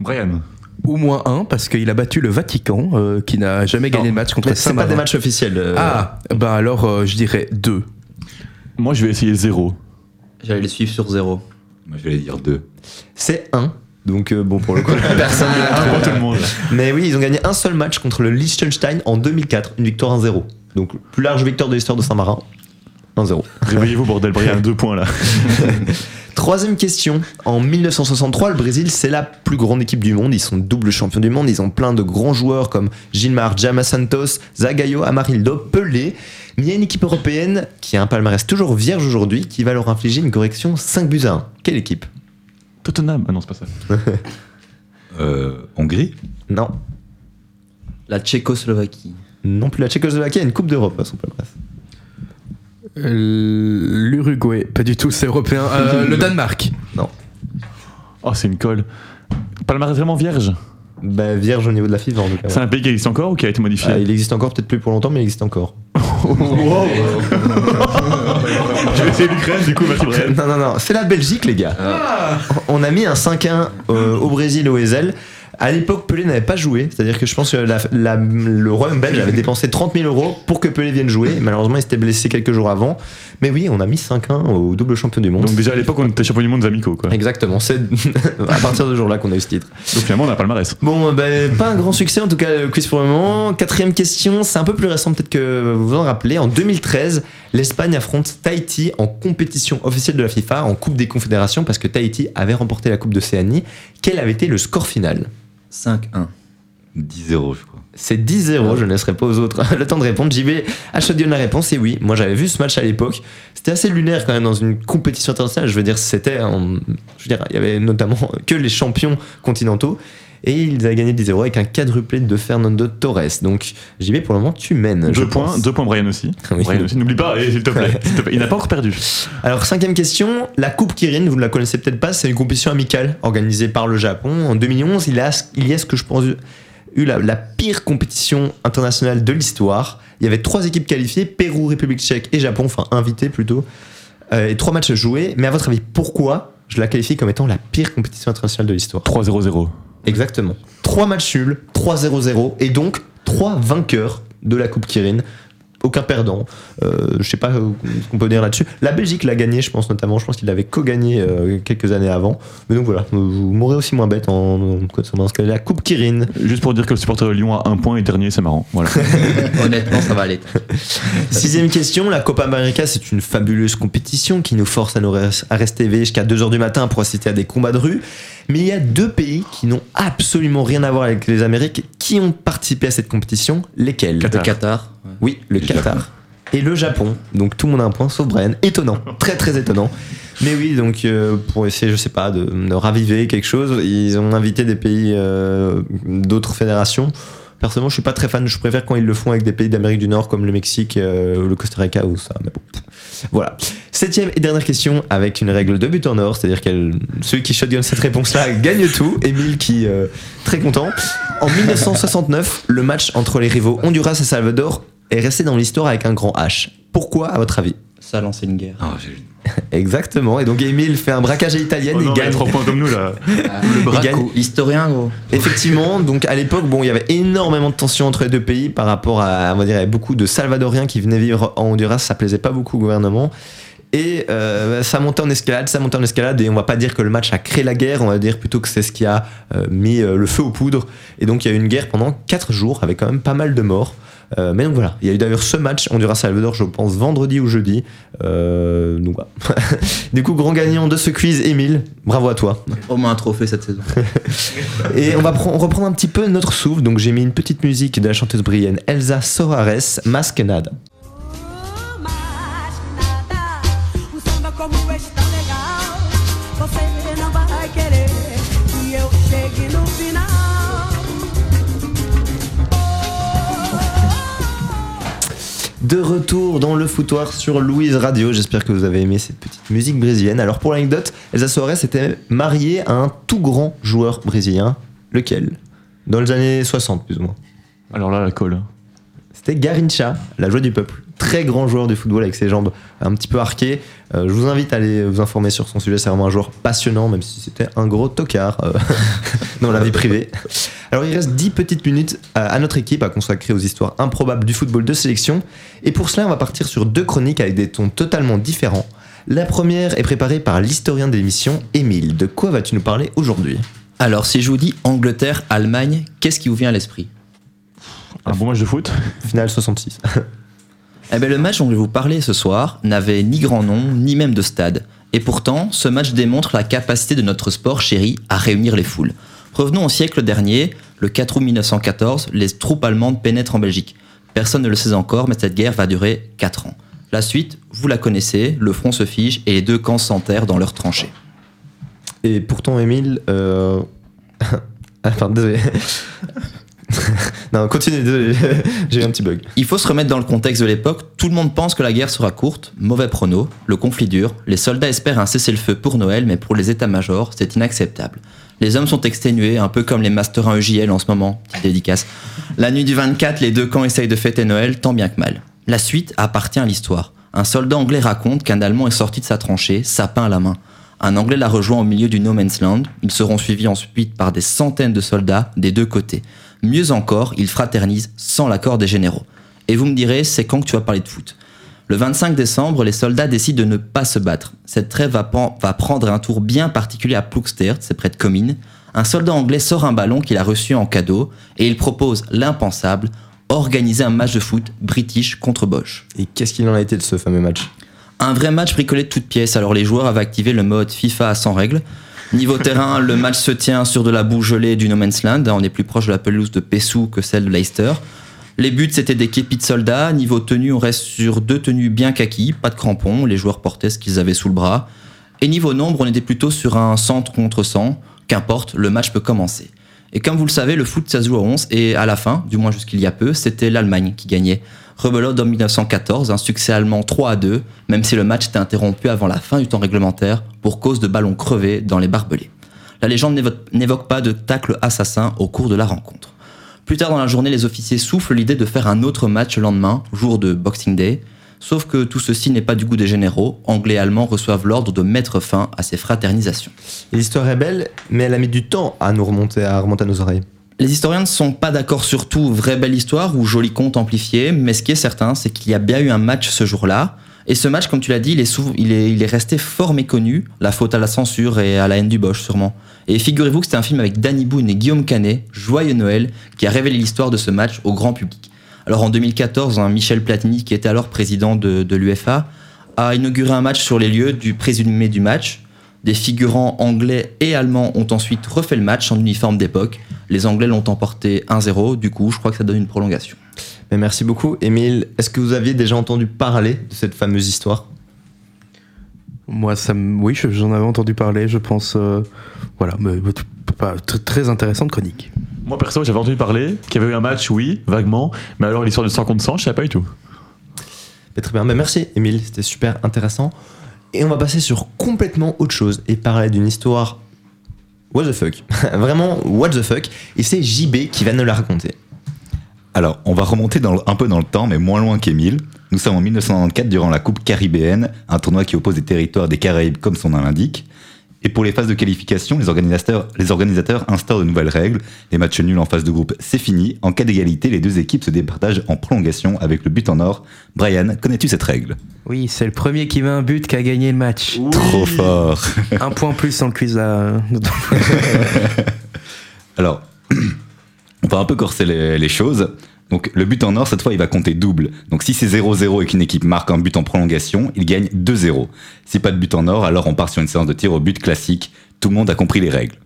Brian. Ou moins 1, parce qu'il a battu le Vatican, euh, qui n'a jamais gagné Non, de match contre Mais c'est pas Saint-Marin. des matchs officiels. euh, Ah, bah alors euh, je dirais 2. Moi, je vais essayer zéro. J'allais les suivre sur zéro. Moi, je vais dire deux. C'est 1. Donc euh, bon, pour le coup, personne Un trouvé. pour tout le monde. Mais oui, ils ont gagné un seul match contre le Liechtenstein en 2004, une victoire 1-0. Donc plus large victoire de l'histoire de Saint-Marin. 1-0. Réveillez-vous, bordel, il y a deux points là. Troisième question. En 1963, le Brésil, c'est la plus grande équipe du monde. Ils sont double champions du monde. Ils ont plein de grands joueurs comme Gilmar, Jama Santos, Zagayo, Amarildo, Pelé. Mais il y a une équipe européenne qui a un palmarès toujours vierge aujourd'hui qui va leur infliger une correction 5 buts à 1. Quelle équipe Tottenham. Ah non, c'est pas ça. Euh, Hongrie Non. La Tchécoslovaquie. Non plus la Tchécoslovaquie a une Coupe d'Europe à son palmarès. Euh, L'Uruguay, pas du tout, c'est européen. Euh, le Danemark. Oh, c'est une colle. Palmarès vraiment vierge. Bah, vierge au niveau de la FIFA en tout cas. C'est un pays qui existe encore ou qui a été modifié Ah, il existe encore, peut-être plus pour longtemps, mais il existe encore. Je vais essayer l'Ukraine, du coup, merci Brian. Non, non, non, c'est la Belgique, les gars. On a mis un 5-1 euh, au Brésil, au Ezel. À l'époque, Pelé n'avait pas joué, c'est-à-dire que je pense que la- la- le Royaume belge avait dépensé 30 000 euros pour que Pelé vienne jouer. Malheureusement, il s'était blessé quelques jours avant. Mais oui, on a mis 5-1 au double champion du monde. Donc, déjà à l'époque, on était champion du monde des amicaux, quoi. Exactement, c'est à partir de ce jour-là qu'on a eu ce titre. Donc, finalement, on a palmarès. Bon, ben, pas un grand succès en tout cas le quiz pour le moment. Quatrième question, c'est un peu plus récent peut-être que vous vous en rappelez. En 2013, l'Espagne affronte Tahiti en compétition officielle de la FIFA, en Coupe des Confédérations, parce que Tahiti avait remporté la Coupe d'Océanie. Quel avait été le score final? 5-1. 10-0, je crois. C'est 10-0, je ne laisserai pas aux autres le temps de répondre. J'y vais à chaud la réponse, et oui, moi j'avais vu ce match à l'époque. C'était assez lunaire quand même dans une compétition internationale. Je veux dire, c'était. en- Je veux dire, il y avait notamment que les champions continentaux. Et ils avaient gagné 10-0 avec un quadruplé de Fernando Torres. Donc j'y vais pour le moment, tu mènes. Deux points, pense. deux points Brian aussi. Oui. Brian aussi. N'oublie pas, et s'il te plaît. s'il te plaît. Il n'a pas encore perdu. Alors, cinquième question. La Coupe Kirin, vous ne la connaissez peut-être pas, c'est une compétition amicale organisée par le Japon. En 2011, il y a, il y a ce que je pense eu la, la pire compétition internationale de l'histoire. Il y avait trois équipes qualifiées Pérou, République tchèque et Japon, enfin invitées plutôt. Euh, et trois matchs joués. Mais à votre avis, pourquoi je la qualifie comme étant la pire compétition internationale de l'histoire? 3-0-0. Exactement. Trois matchs nuls, 3-0-0, et donc trois vainqueurs de la Coupe Kirin. Aucun perdant. Euh, je sais pas euh, ce qu'on peut dire là-dessus. La Belgique l'a gagné, je pense notamment. Je pense qu'il l'avait co-gagné euh, quelques années avant. Mais donc voilà, vous mourrez aussi moins bête en, concernant ce qu'est la Coupe Kirin. Juste pour dire que le supporter de Lyon a un point et dernier, c'est marrant. Voilà. Honnêtement, ça va aller. Sixième question, la Copa América, c'est une fabuleuse compétition qui nous force à, nous res- à rester éveillés jusqu'à 2h du matin pour assister à des combats de rue. Mais il y a deux pays qui n'ont absolument rien à voir avec les Amériques qui ont participé à cette compétition. Lesquels? Le Qatar. Oui, le Le Qatar. Et le Japon. Donc tout le monde a un point, sauf Brian. Étonnant. Très très étonnant. Mais oui, donc euh, pour essayer, je sais pas, de, de raviver quelque chose, ils ont invité des pays euh, d'autres fédérations. Personnellement, je suis pas très fan. Je préfère quand ils le font avec des pays d'Amérique du Nord comme le Mexique, euh, le Costa Rica ou ça. Mais bon. Voilà. Septième et dernière question avec une règle de but en or, c'est-à-dire que ceux qui shotgun cette réponse-là gagnent tout. Émile qui euh, très content. En 1969, le match entre les rivaux Honduras et Salvador est resté dans l'histoire avec un grand H. Pourquoi, à votre avis? Ça a lancé une guerre. J'ai- Exactement. Et donc Émile fait un braquage à l'italienne Oh et non, gagne. trois points comme nous là. Le braco. braco. Historien, gros. Effectivement, donc à l'époque, bon, il y avait énormément de tensions entre les deux pays par rapport à, on va dire, il y avait beaucoup de Salvadoriens qui venaient vivre en Honduras, ça plaisait pas beaucoup au gouvernement. Et euh, ça montait en escalade, ça montait en escalade, et on va pas dire que le match a créé la guerre, on va dire plutôt que c'est ce qui a euh, mis euh, le feu aux poudres. Et donc il y a eu une guerre pendant 4 jours avec quand même pas mal de morts. Euh, mais donc voilà, il y a eu d'ailleurs ce match Honduras-Salvador, je pense vendredi ou jeudi. Euh, donc voilà. du coup, grand gagnant de ce quiz, Émile, bravo à toi. Au moins un trophée cette saison. Et on va pre- reprendre un petit peu notre souffle. Donc j'ai mis une petite musique de la chanteuse brésilienne Elsa Soares, Masque De retour dans le foutoir sur Louise Radio. J'espère que vous avez aimé cette petite musique brésilienne. Alors pour l'anecdote, Elsa Soares était mariée à un tout grand joueur brésilien. Lequel? Dans les années 60 plus ou moins. Alors là, la colle. C'était Garincha, la joie du peuple, très grand joueur du football avec ses jambes un petit peu arquées. Euh, je vous invite à aller vous informer sur son sujet. C'est vraiment un joueur passionnant, même si c'était un gros tocard euh, dans la vie privée. Alors, il reste 10 petites minutes à, à notre équipe à consacrer aux histoires improbables du football de sélection. Et pour cela, on va partir sur deux chroniques avec des tons totalement différents. La première est préparée par l'historien de l'émission, Émile. De quoi vas-tu nous parler aujourd'hui? Alors, si je vous dis Angleterre, Allemagne, qu'est-ce qui vous vient à l'esprit? Un bon match de foot? Finale 66. Eh bien, le match dont je vais vous parler ce soir n'avait ni grand nom, ni même de stade. Et pourtant, ce match démontre la capacité de notre sport chéri à réunir les foules. Revenons au siècle dernier, le 4 août 1914, les troupes allemandes pénètrent en Belgique. Personne ne le sait encore, mais cette guerre va durer 4 ans. La suite, vous la connaissez, le front se fige et les deux camps s'enterrent dans leurs tranchées. Et pourtant, Émile. Euh... ah, pardon, désolé. non, continue, désolé. J'ai eu un petit bug. Il faut se remettre dans le contexte de l'époque. Tout le monde pense que la guerre sera courte. Mauvais prono. Le conflit dure. Les soldats espèrent un cessez-le-feu pour Noël, mais pour les états-majors, c'est inacceptable. Les hommes sont exténués, un peu comme les Masters 1 EJL en ce moment. Petite dédicace. La nuit du 24, les deux camps essayent de fêter Noël, tant bien que mal. La suite appartient à l'histoire. Un soldat anglais raconte qu'un Allemand est sorti de sa tranchée, sapin à la main. Un Anglais l'a rejoint au milieu du No Man's Land. Ils seront suivis ensuite par des centaines de soldats des deux côtés. Mieux encore, ils fraternisent sans l'accord des généraux. Et vous me direz, c'est quand que tu vas parler de foot? Le 25 décembre, les soldats décident de ne pas se battre. Cette trêve va, prendre un tour bien particulier à Ploegsteert, c'est près de Comines. Un soldat anglais sort un ballon qu'il a reçu en cadeau et il propose l'impensable, organiser un match de foot British contre Bosch. Et qu'est-ce qu'il en a été de ce fameux match? Un vrai match bricolé de toutes pièces, alors les joueurs avaient activé le mode FIFA 100 règles. Niveau terrain, le match se tient sur de la boue gelée du No Man's Land, on est plus proche de la pelouse de Pessou que celle de Leicester. Les buts, c'était des képis de soldats. Niveau tenue, on reste sur deux tenues bien kaki, pas de crampons, les joueurs portaient ce qu'ils avaient sous le bras. Et niveau nombre, on était plutôt sur un centre contre 100. Qu'importe, le match peut commencer. Et comme vous le savez, le foot, ça se joue à 11, et à la fin, du moins jusqu'il y a peu, c'était l'Allemagne qui gagnait. Rebelote en 1914, un succès allemand 3 à 2, même si le match était interrompu avant la fin du temps réglementaire pour cause de ballons crevés dans les barbelés. La légende n'évo- n'évoque pas de tacle assassin au cours de la rencontre. Plus tard dans la journée, les officiers soufflent l'idée de faire un autre match le lendemain, jour de Boxing Day. Sauf que tout ceci n'est pas du goût des généraux. Anglais et Allemands reçoivent l'ordre de mettre fin à ces fraternisations. L'histoire est belle, mais elle a mis du temps à nous remonter, à remonter à nos oreilles. Les historiens ne sont pas d'accord sur tout, vraie belle histoire ou joli conte amplifié, mais ce qui est certain, c'est qu'il y a bien eu un match ce jour-là. Et ce match, comme tu l'as dit, il est, souvent- il, est, il est resté fort méconnu, la faute à la censure et à la haine du Bosch sûrement. Et figurez-vous que c'était un film avec Danny Boone et Guillaume Canet, Joyeux Noël, qui a révélé l'histoire de ce match au grand public. Alors en 2014, un Michel Platini, qui était alors président de, de l'UFA, a inauguré un match sur les lieux du présumé du match. Des figurants anglais et allemands ont ensuite refait le match en uniforme d'époque. Les Anglais l'ont emporté 1-0, du coup, je crois que ça donne une prolongation. Mais merci beaucoup. Émile, est-ce que vous aviez déjà entendu parler de cette fameuse histoire? Moi, ça oui, je- j'en avais entendu parler, je pense. euh, voilà, mais, pas- très intéressante chronique. Moi perso, j'avais entendu parler qu'il y avait eu un match, oui, vaguement, mais alors l'histoire de 100 contre 100, je savais pas du tout. Mais Très bien, mais merci Émile, c'était super intéressant. Et on va passer sur complètement autre chose et parler d'une histoire what the fuck. Vraiment what the fuck. Et c'est JB qui va nous la raconter. Alors, on va remonter dans le- un peu dans le temps, mais moins loin qu'Émile. Nous sommes en 1994 durant la Coupe caribéenne, un tournoi qui oppose les territoires des Caraïbes comme son nom l'indique. Et pour les phases de qualification, les organisateurs, les organisateurs instaurent de nouvelles règles. Les matchs nuls en phase de groupe, c'est fini. En cas d'égalité, les deux équipes se départagent en prolongation avec le but en or. Brian, connais-tu cette règle? Oui, c'est le premier qui met un but qui a gagné le match. Trop fort un point plus dans le quiz là. Alors, on va un peu corser les, les choses. Donc, le but en or, cette fois, il va compter double. Donc, si c'est 0-0 et qu'une équipe marque un but en prolongation, il gagne 2-0. Si pas de but en or, alors on part sur une séance de tir au but classique. Tout le monde a compris les règles.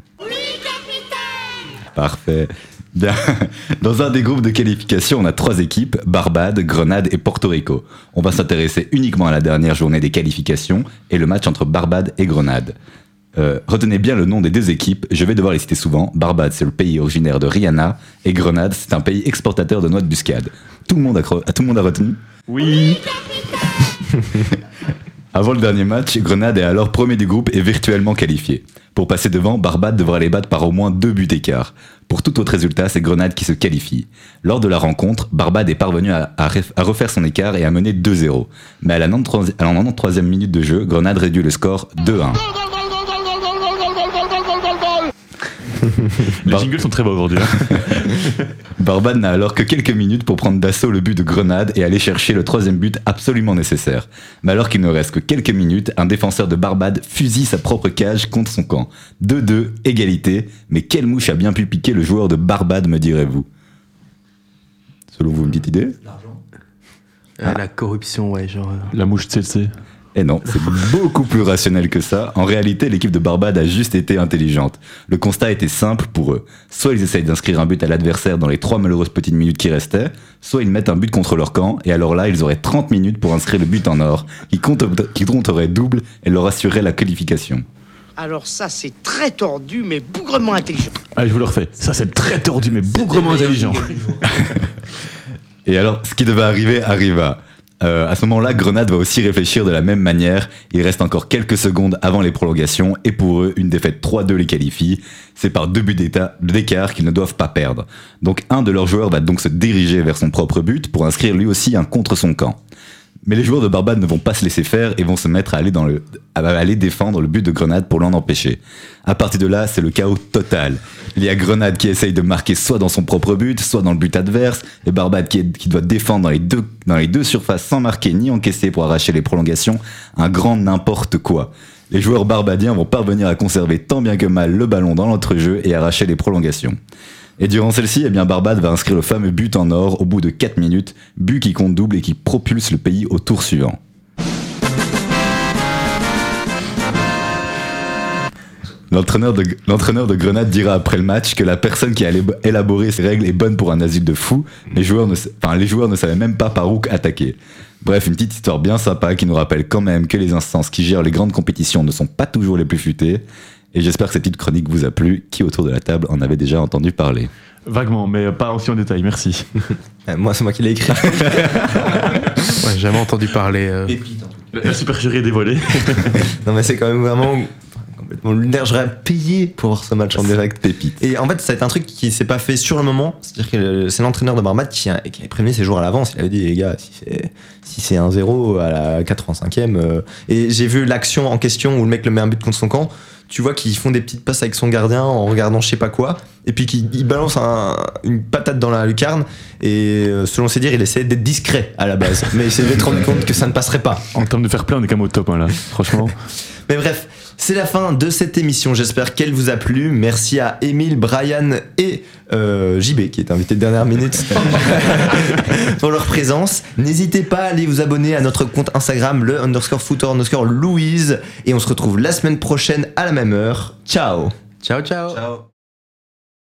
Parfait. Bien. Dans un des groupes de qualification, on a trois équipes, Barbade, Grenade et Porto Rico. On va s'intéresser uniquement à la dernière journée des qualifications et le match entre Barbade et Grenade. Euh, retenez bien le nom des deux équipes, je vais devoir les citer souvent. Barbade, c'est le pays originaire de Rihanna, et Grenade, c'est un pays exportateur de noix de muscade. Tout le monde a, tout le monde a retenu Oui. Avant le dernier match, Grenade est alors premier du groupe et virtuellement qualifié. Pour passer devant, Barbade devra les battre par au moins deux buts d'écart. Pour tout autre résultat, c'est Grenade qui se qualifie. Lors de la rencontre, Barbade est parvenu à, à ref- à refaire son écart et à mener 2-0. Mais à la 93 à la 93e minute de jeu, Grenade réduit le score 2-1. Les Bar- jingles sont très beaux aujourd'hui. hein. Barbade n'a alors que quelques minutes pour prendre d'assaut le but de Grenade et aller chercher le troisième but absolument nécessaire. Mais alors qu'il ne reste que quelques minutes, un défenseur de Barbade fusille sa propre cage contre son camp. 2-2, égalité, mais quelle mouche a bien pu piquer le joueur de Barbade, me direz-vous? Selon vous, une petite idée? Euh, La corruption, ouais, genre. euh, La mouche TLC. Eh non, c'est beaucoup plus rationnel que ça. En réalité, l'équipe de Barbade a juste été intelligente. Le constat était simple pour eux. Soit ils essayent d'inscrire un but à l'adversaire dans les trois malheureuses petites minutes qui restaient, soit ils mettent un but contre leur camp, et alors là, ils auraient 30 minutes pour inscrire le but en or, qui, compte, qui compterait double et leur assurerait la qualification. Alors ça, c'est très tordu, mais bougrement intelligent. Allez, je vous le refais. Ça, c'est très tordu, mais bougrement intelligent. Et alors, ce qui devait arriver arriva. Euh, à ce moment-là, Grenade va aussi réfléchir de la même manière. Il reste encore quelques secondes avant les prolongations et pour eux, une défaite 3-2 les qualifie. C'est par deux buts d'écart qu'ils ne doivent pas perdre. Donc un de leurs joueurs va donc se diriger vers son propre but pour inscrire lui aussi un contre son camp. Mais les joueurs de Barbade ne vont pas se laisser faire et vont se mettre à aller, dans le, aller défendre le but de Grenade pour l'en empêcher. À partir de là, c'est le chaos total. Il y a Grenade qui essaye de marquer soit dans son propre but, soit dans le but adverse, et Barbade qui doit défendre dans les, deux, dans les deux surfaces sans marquer ni encaisser pour arracher les prolongations. Un grand n'importe quoi. Les joueurs barbadiens vont parvenir à conserver tant bien que mal le ballon dans l'entrejeu et arracher les prolongations. Et durant celle-ci, eh Barbade va inscrire le fameux but en or au bout de 4 minutes, but qui compte double et qui propulse le pays au tour suivant. L'entraîneur de, Grenade dira après le match que la personne qui a élab- élaboré ces règles est bonne pour un asile de fous. Les joueurs ne, les joueurs ne savaient même pas par où attaquer. Bref, une petite histoire bien sympa qui nous rappelle quand même que les instances qui gèrent les grandes compétitions ne sont pas toujours les plus futées. Et j'espère que cette petite chronique vous a plu. Qui autour de la table en avait déjà entendu parler Vaguement, mais pas aussi en détail, merci. Euh, Moi, c'est moi qui l'ai écrit. Ouais, j'ai jamais entendu parler. euh, La supercherie est dévoilée. non, mais c'est quand même vraiment complètement lunaire. J'aurais payé pour voir ce match en direct. Pépite. Et en fait, ça a été un truc qui s'est pas fait sur le moment. C'est-à-dire que c'est l'entraîneur de Barbade qui, a- qui avait prévenu ses jours à l'avance. Il avait dit, les gars, si c'est si c'est 1-0 à la 85e. euh, Et j'ai vu l'action en question où le mec le met un but contre son camp. Tu vois qu'ils font des petites passes avec son gardien en regardant je sais pas quoi. Et puis qu'il il balance un- une patate dans la lucarne. Et euh, selon ses dires, il essayait d'être discret à la base. Mais il s'est vite rendu compte que ça ne passerait pas. En termes de faire play, on est quand même au top, hein, là. Franchement. Mais bref, c'est la fin de cette émission. J'espère qu'elle vous a plu. Merci à Émile, Brian et euh, JB qui est invité de dernière minute pour leur présence. N'hésitez pas à aller vous abonner à notre compte Instagram, le underscore footer underscore Louise. Et on se retrouve la semaine prochaine à la même heure. Ciao Ciao, ciao. Ciao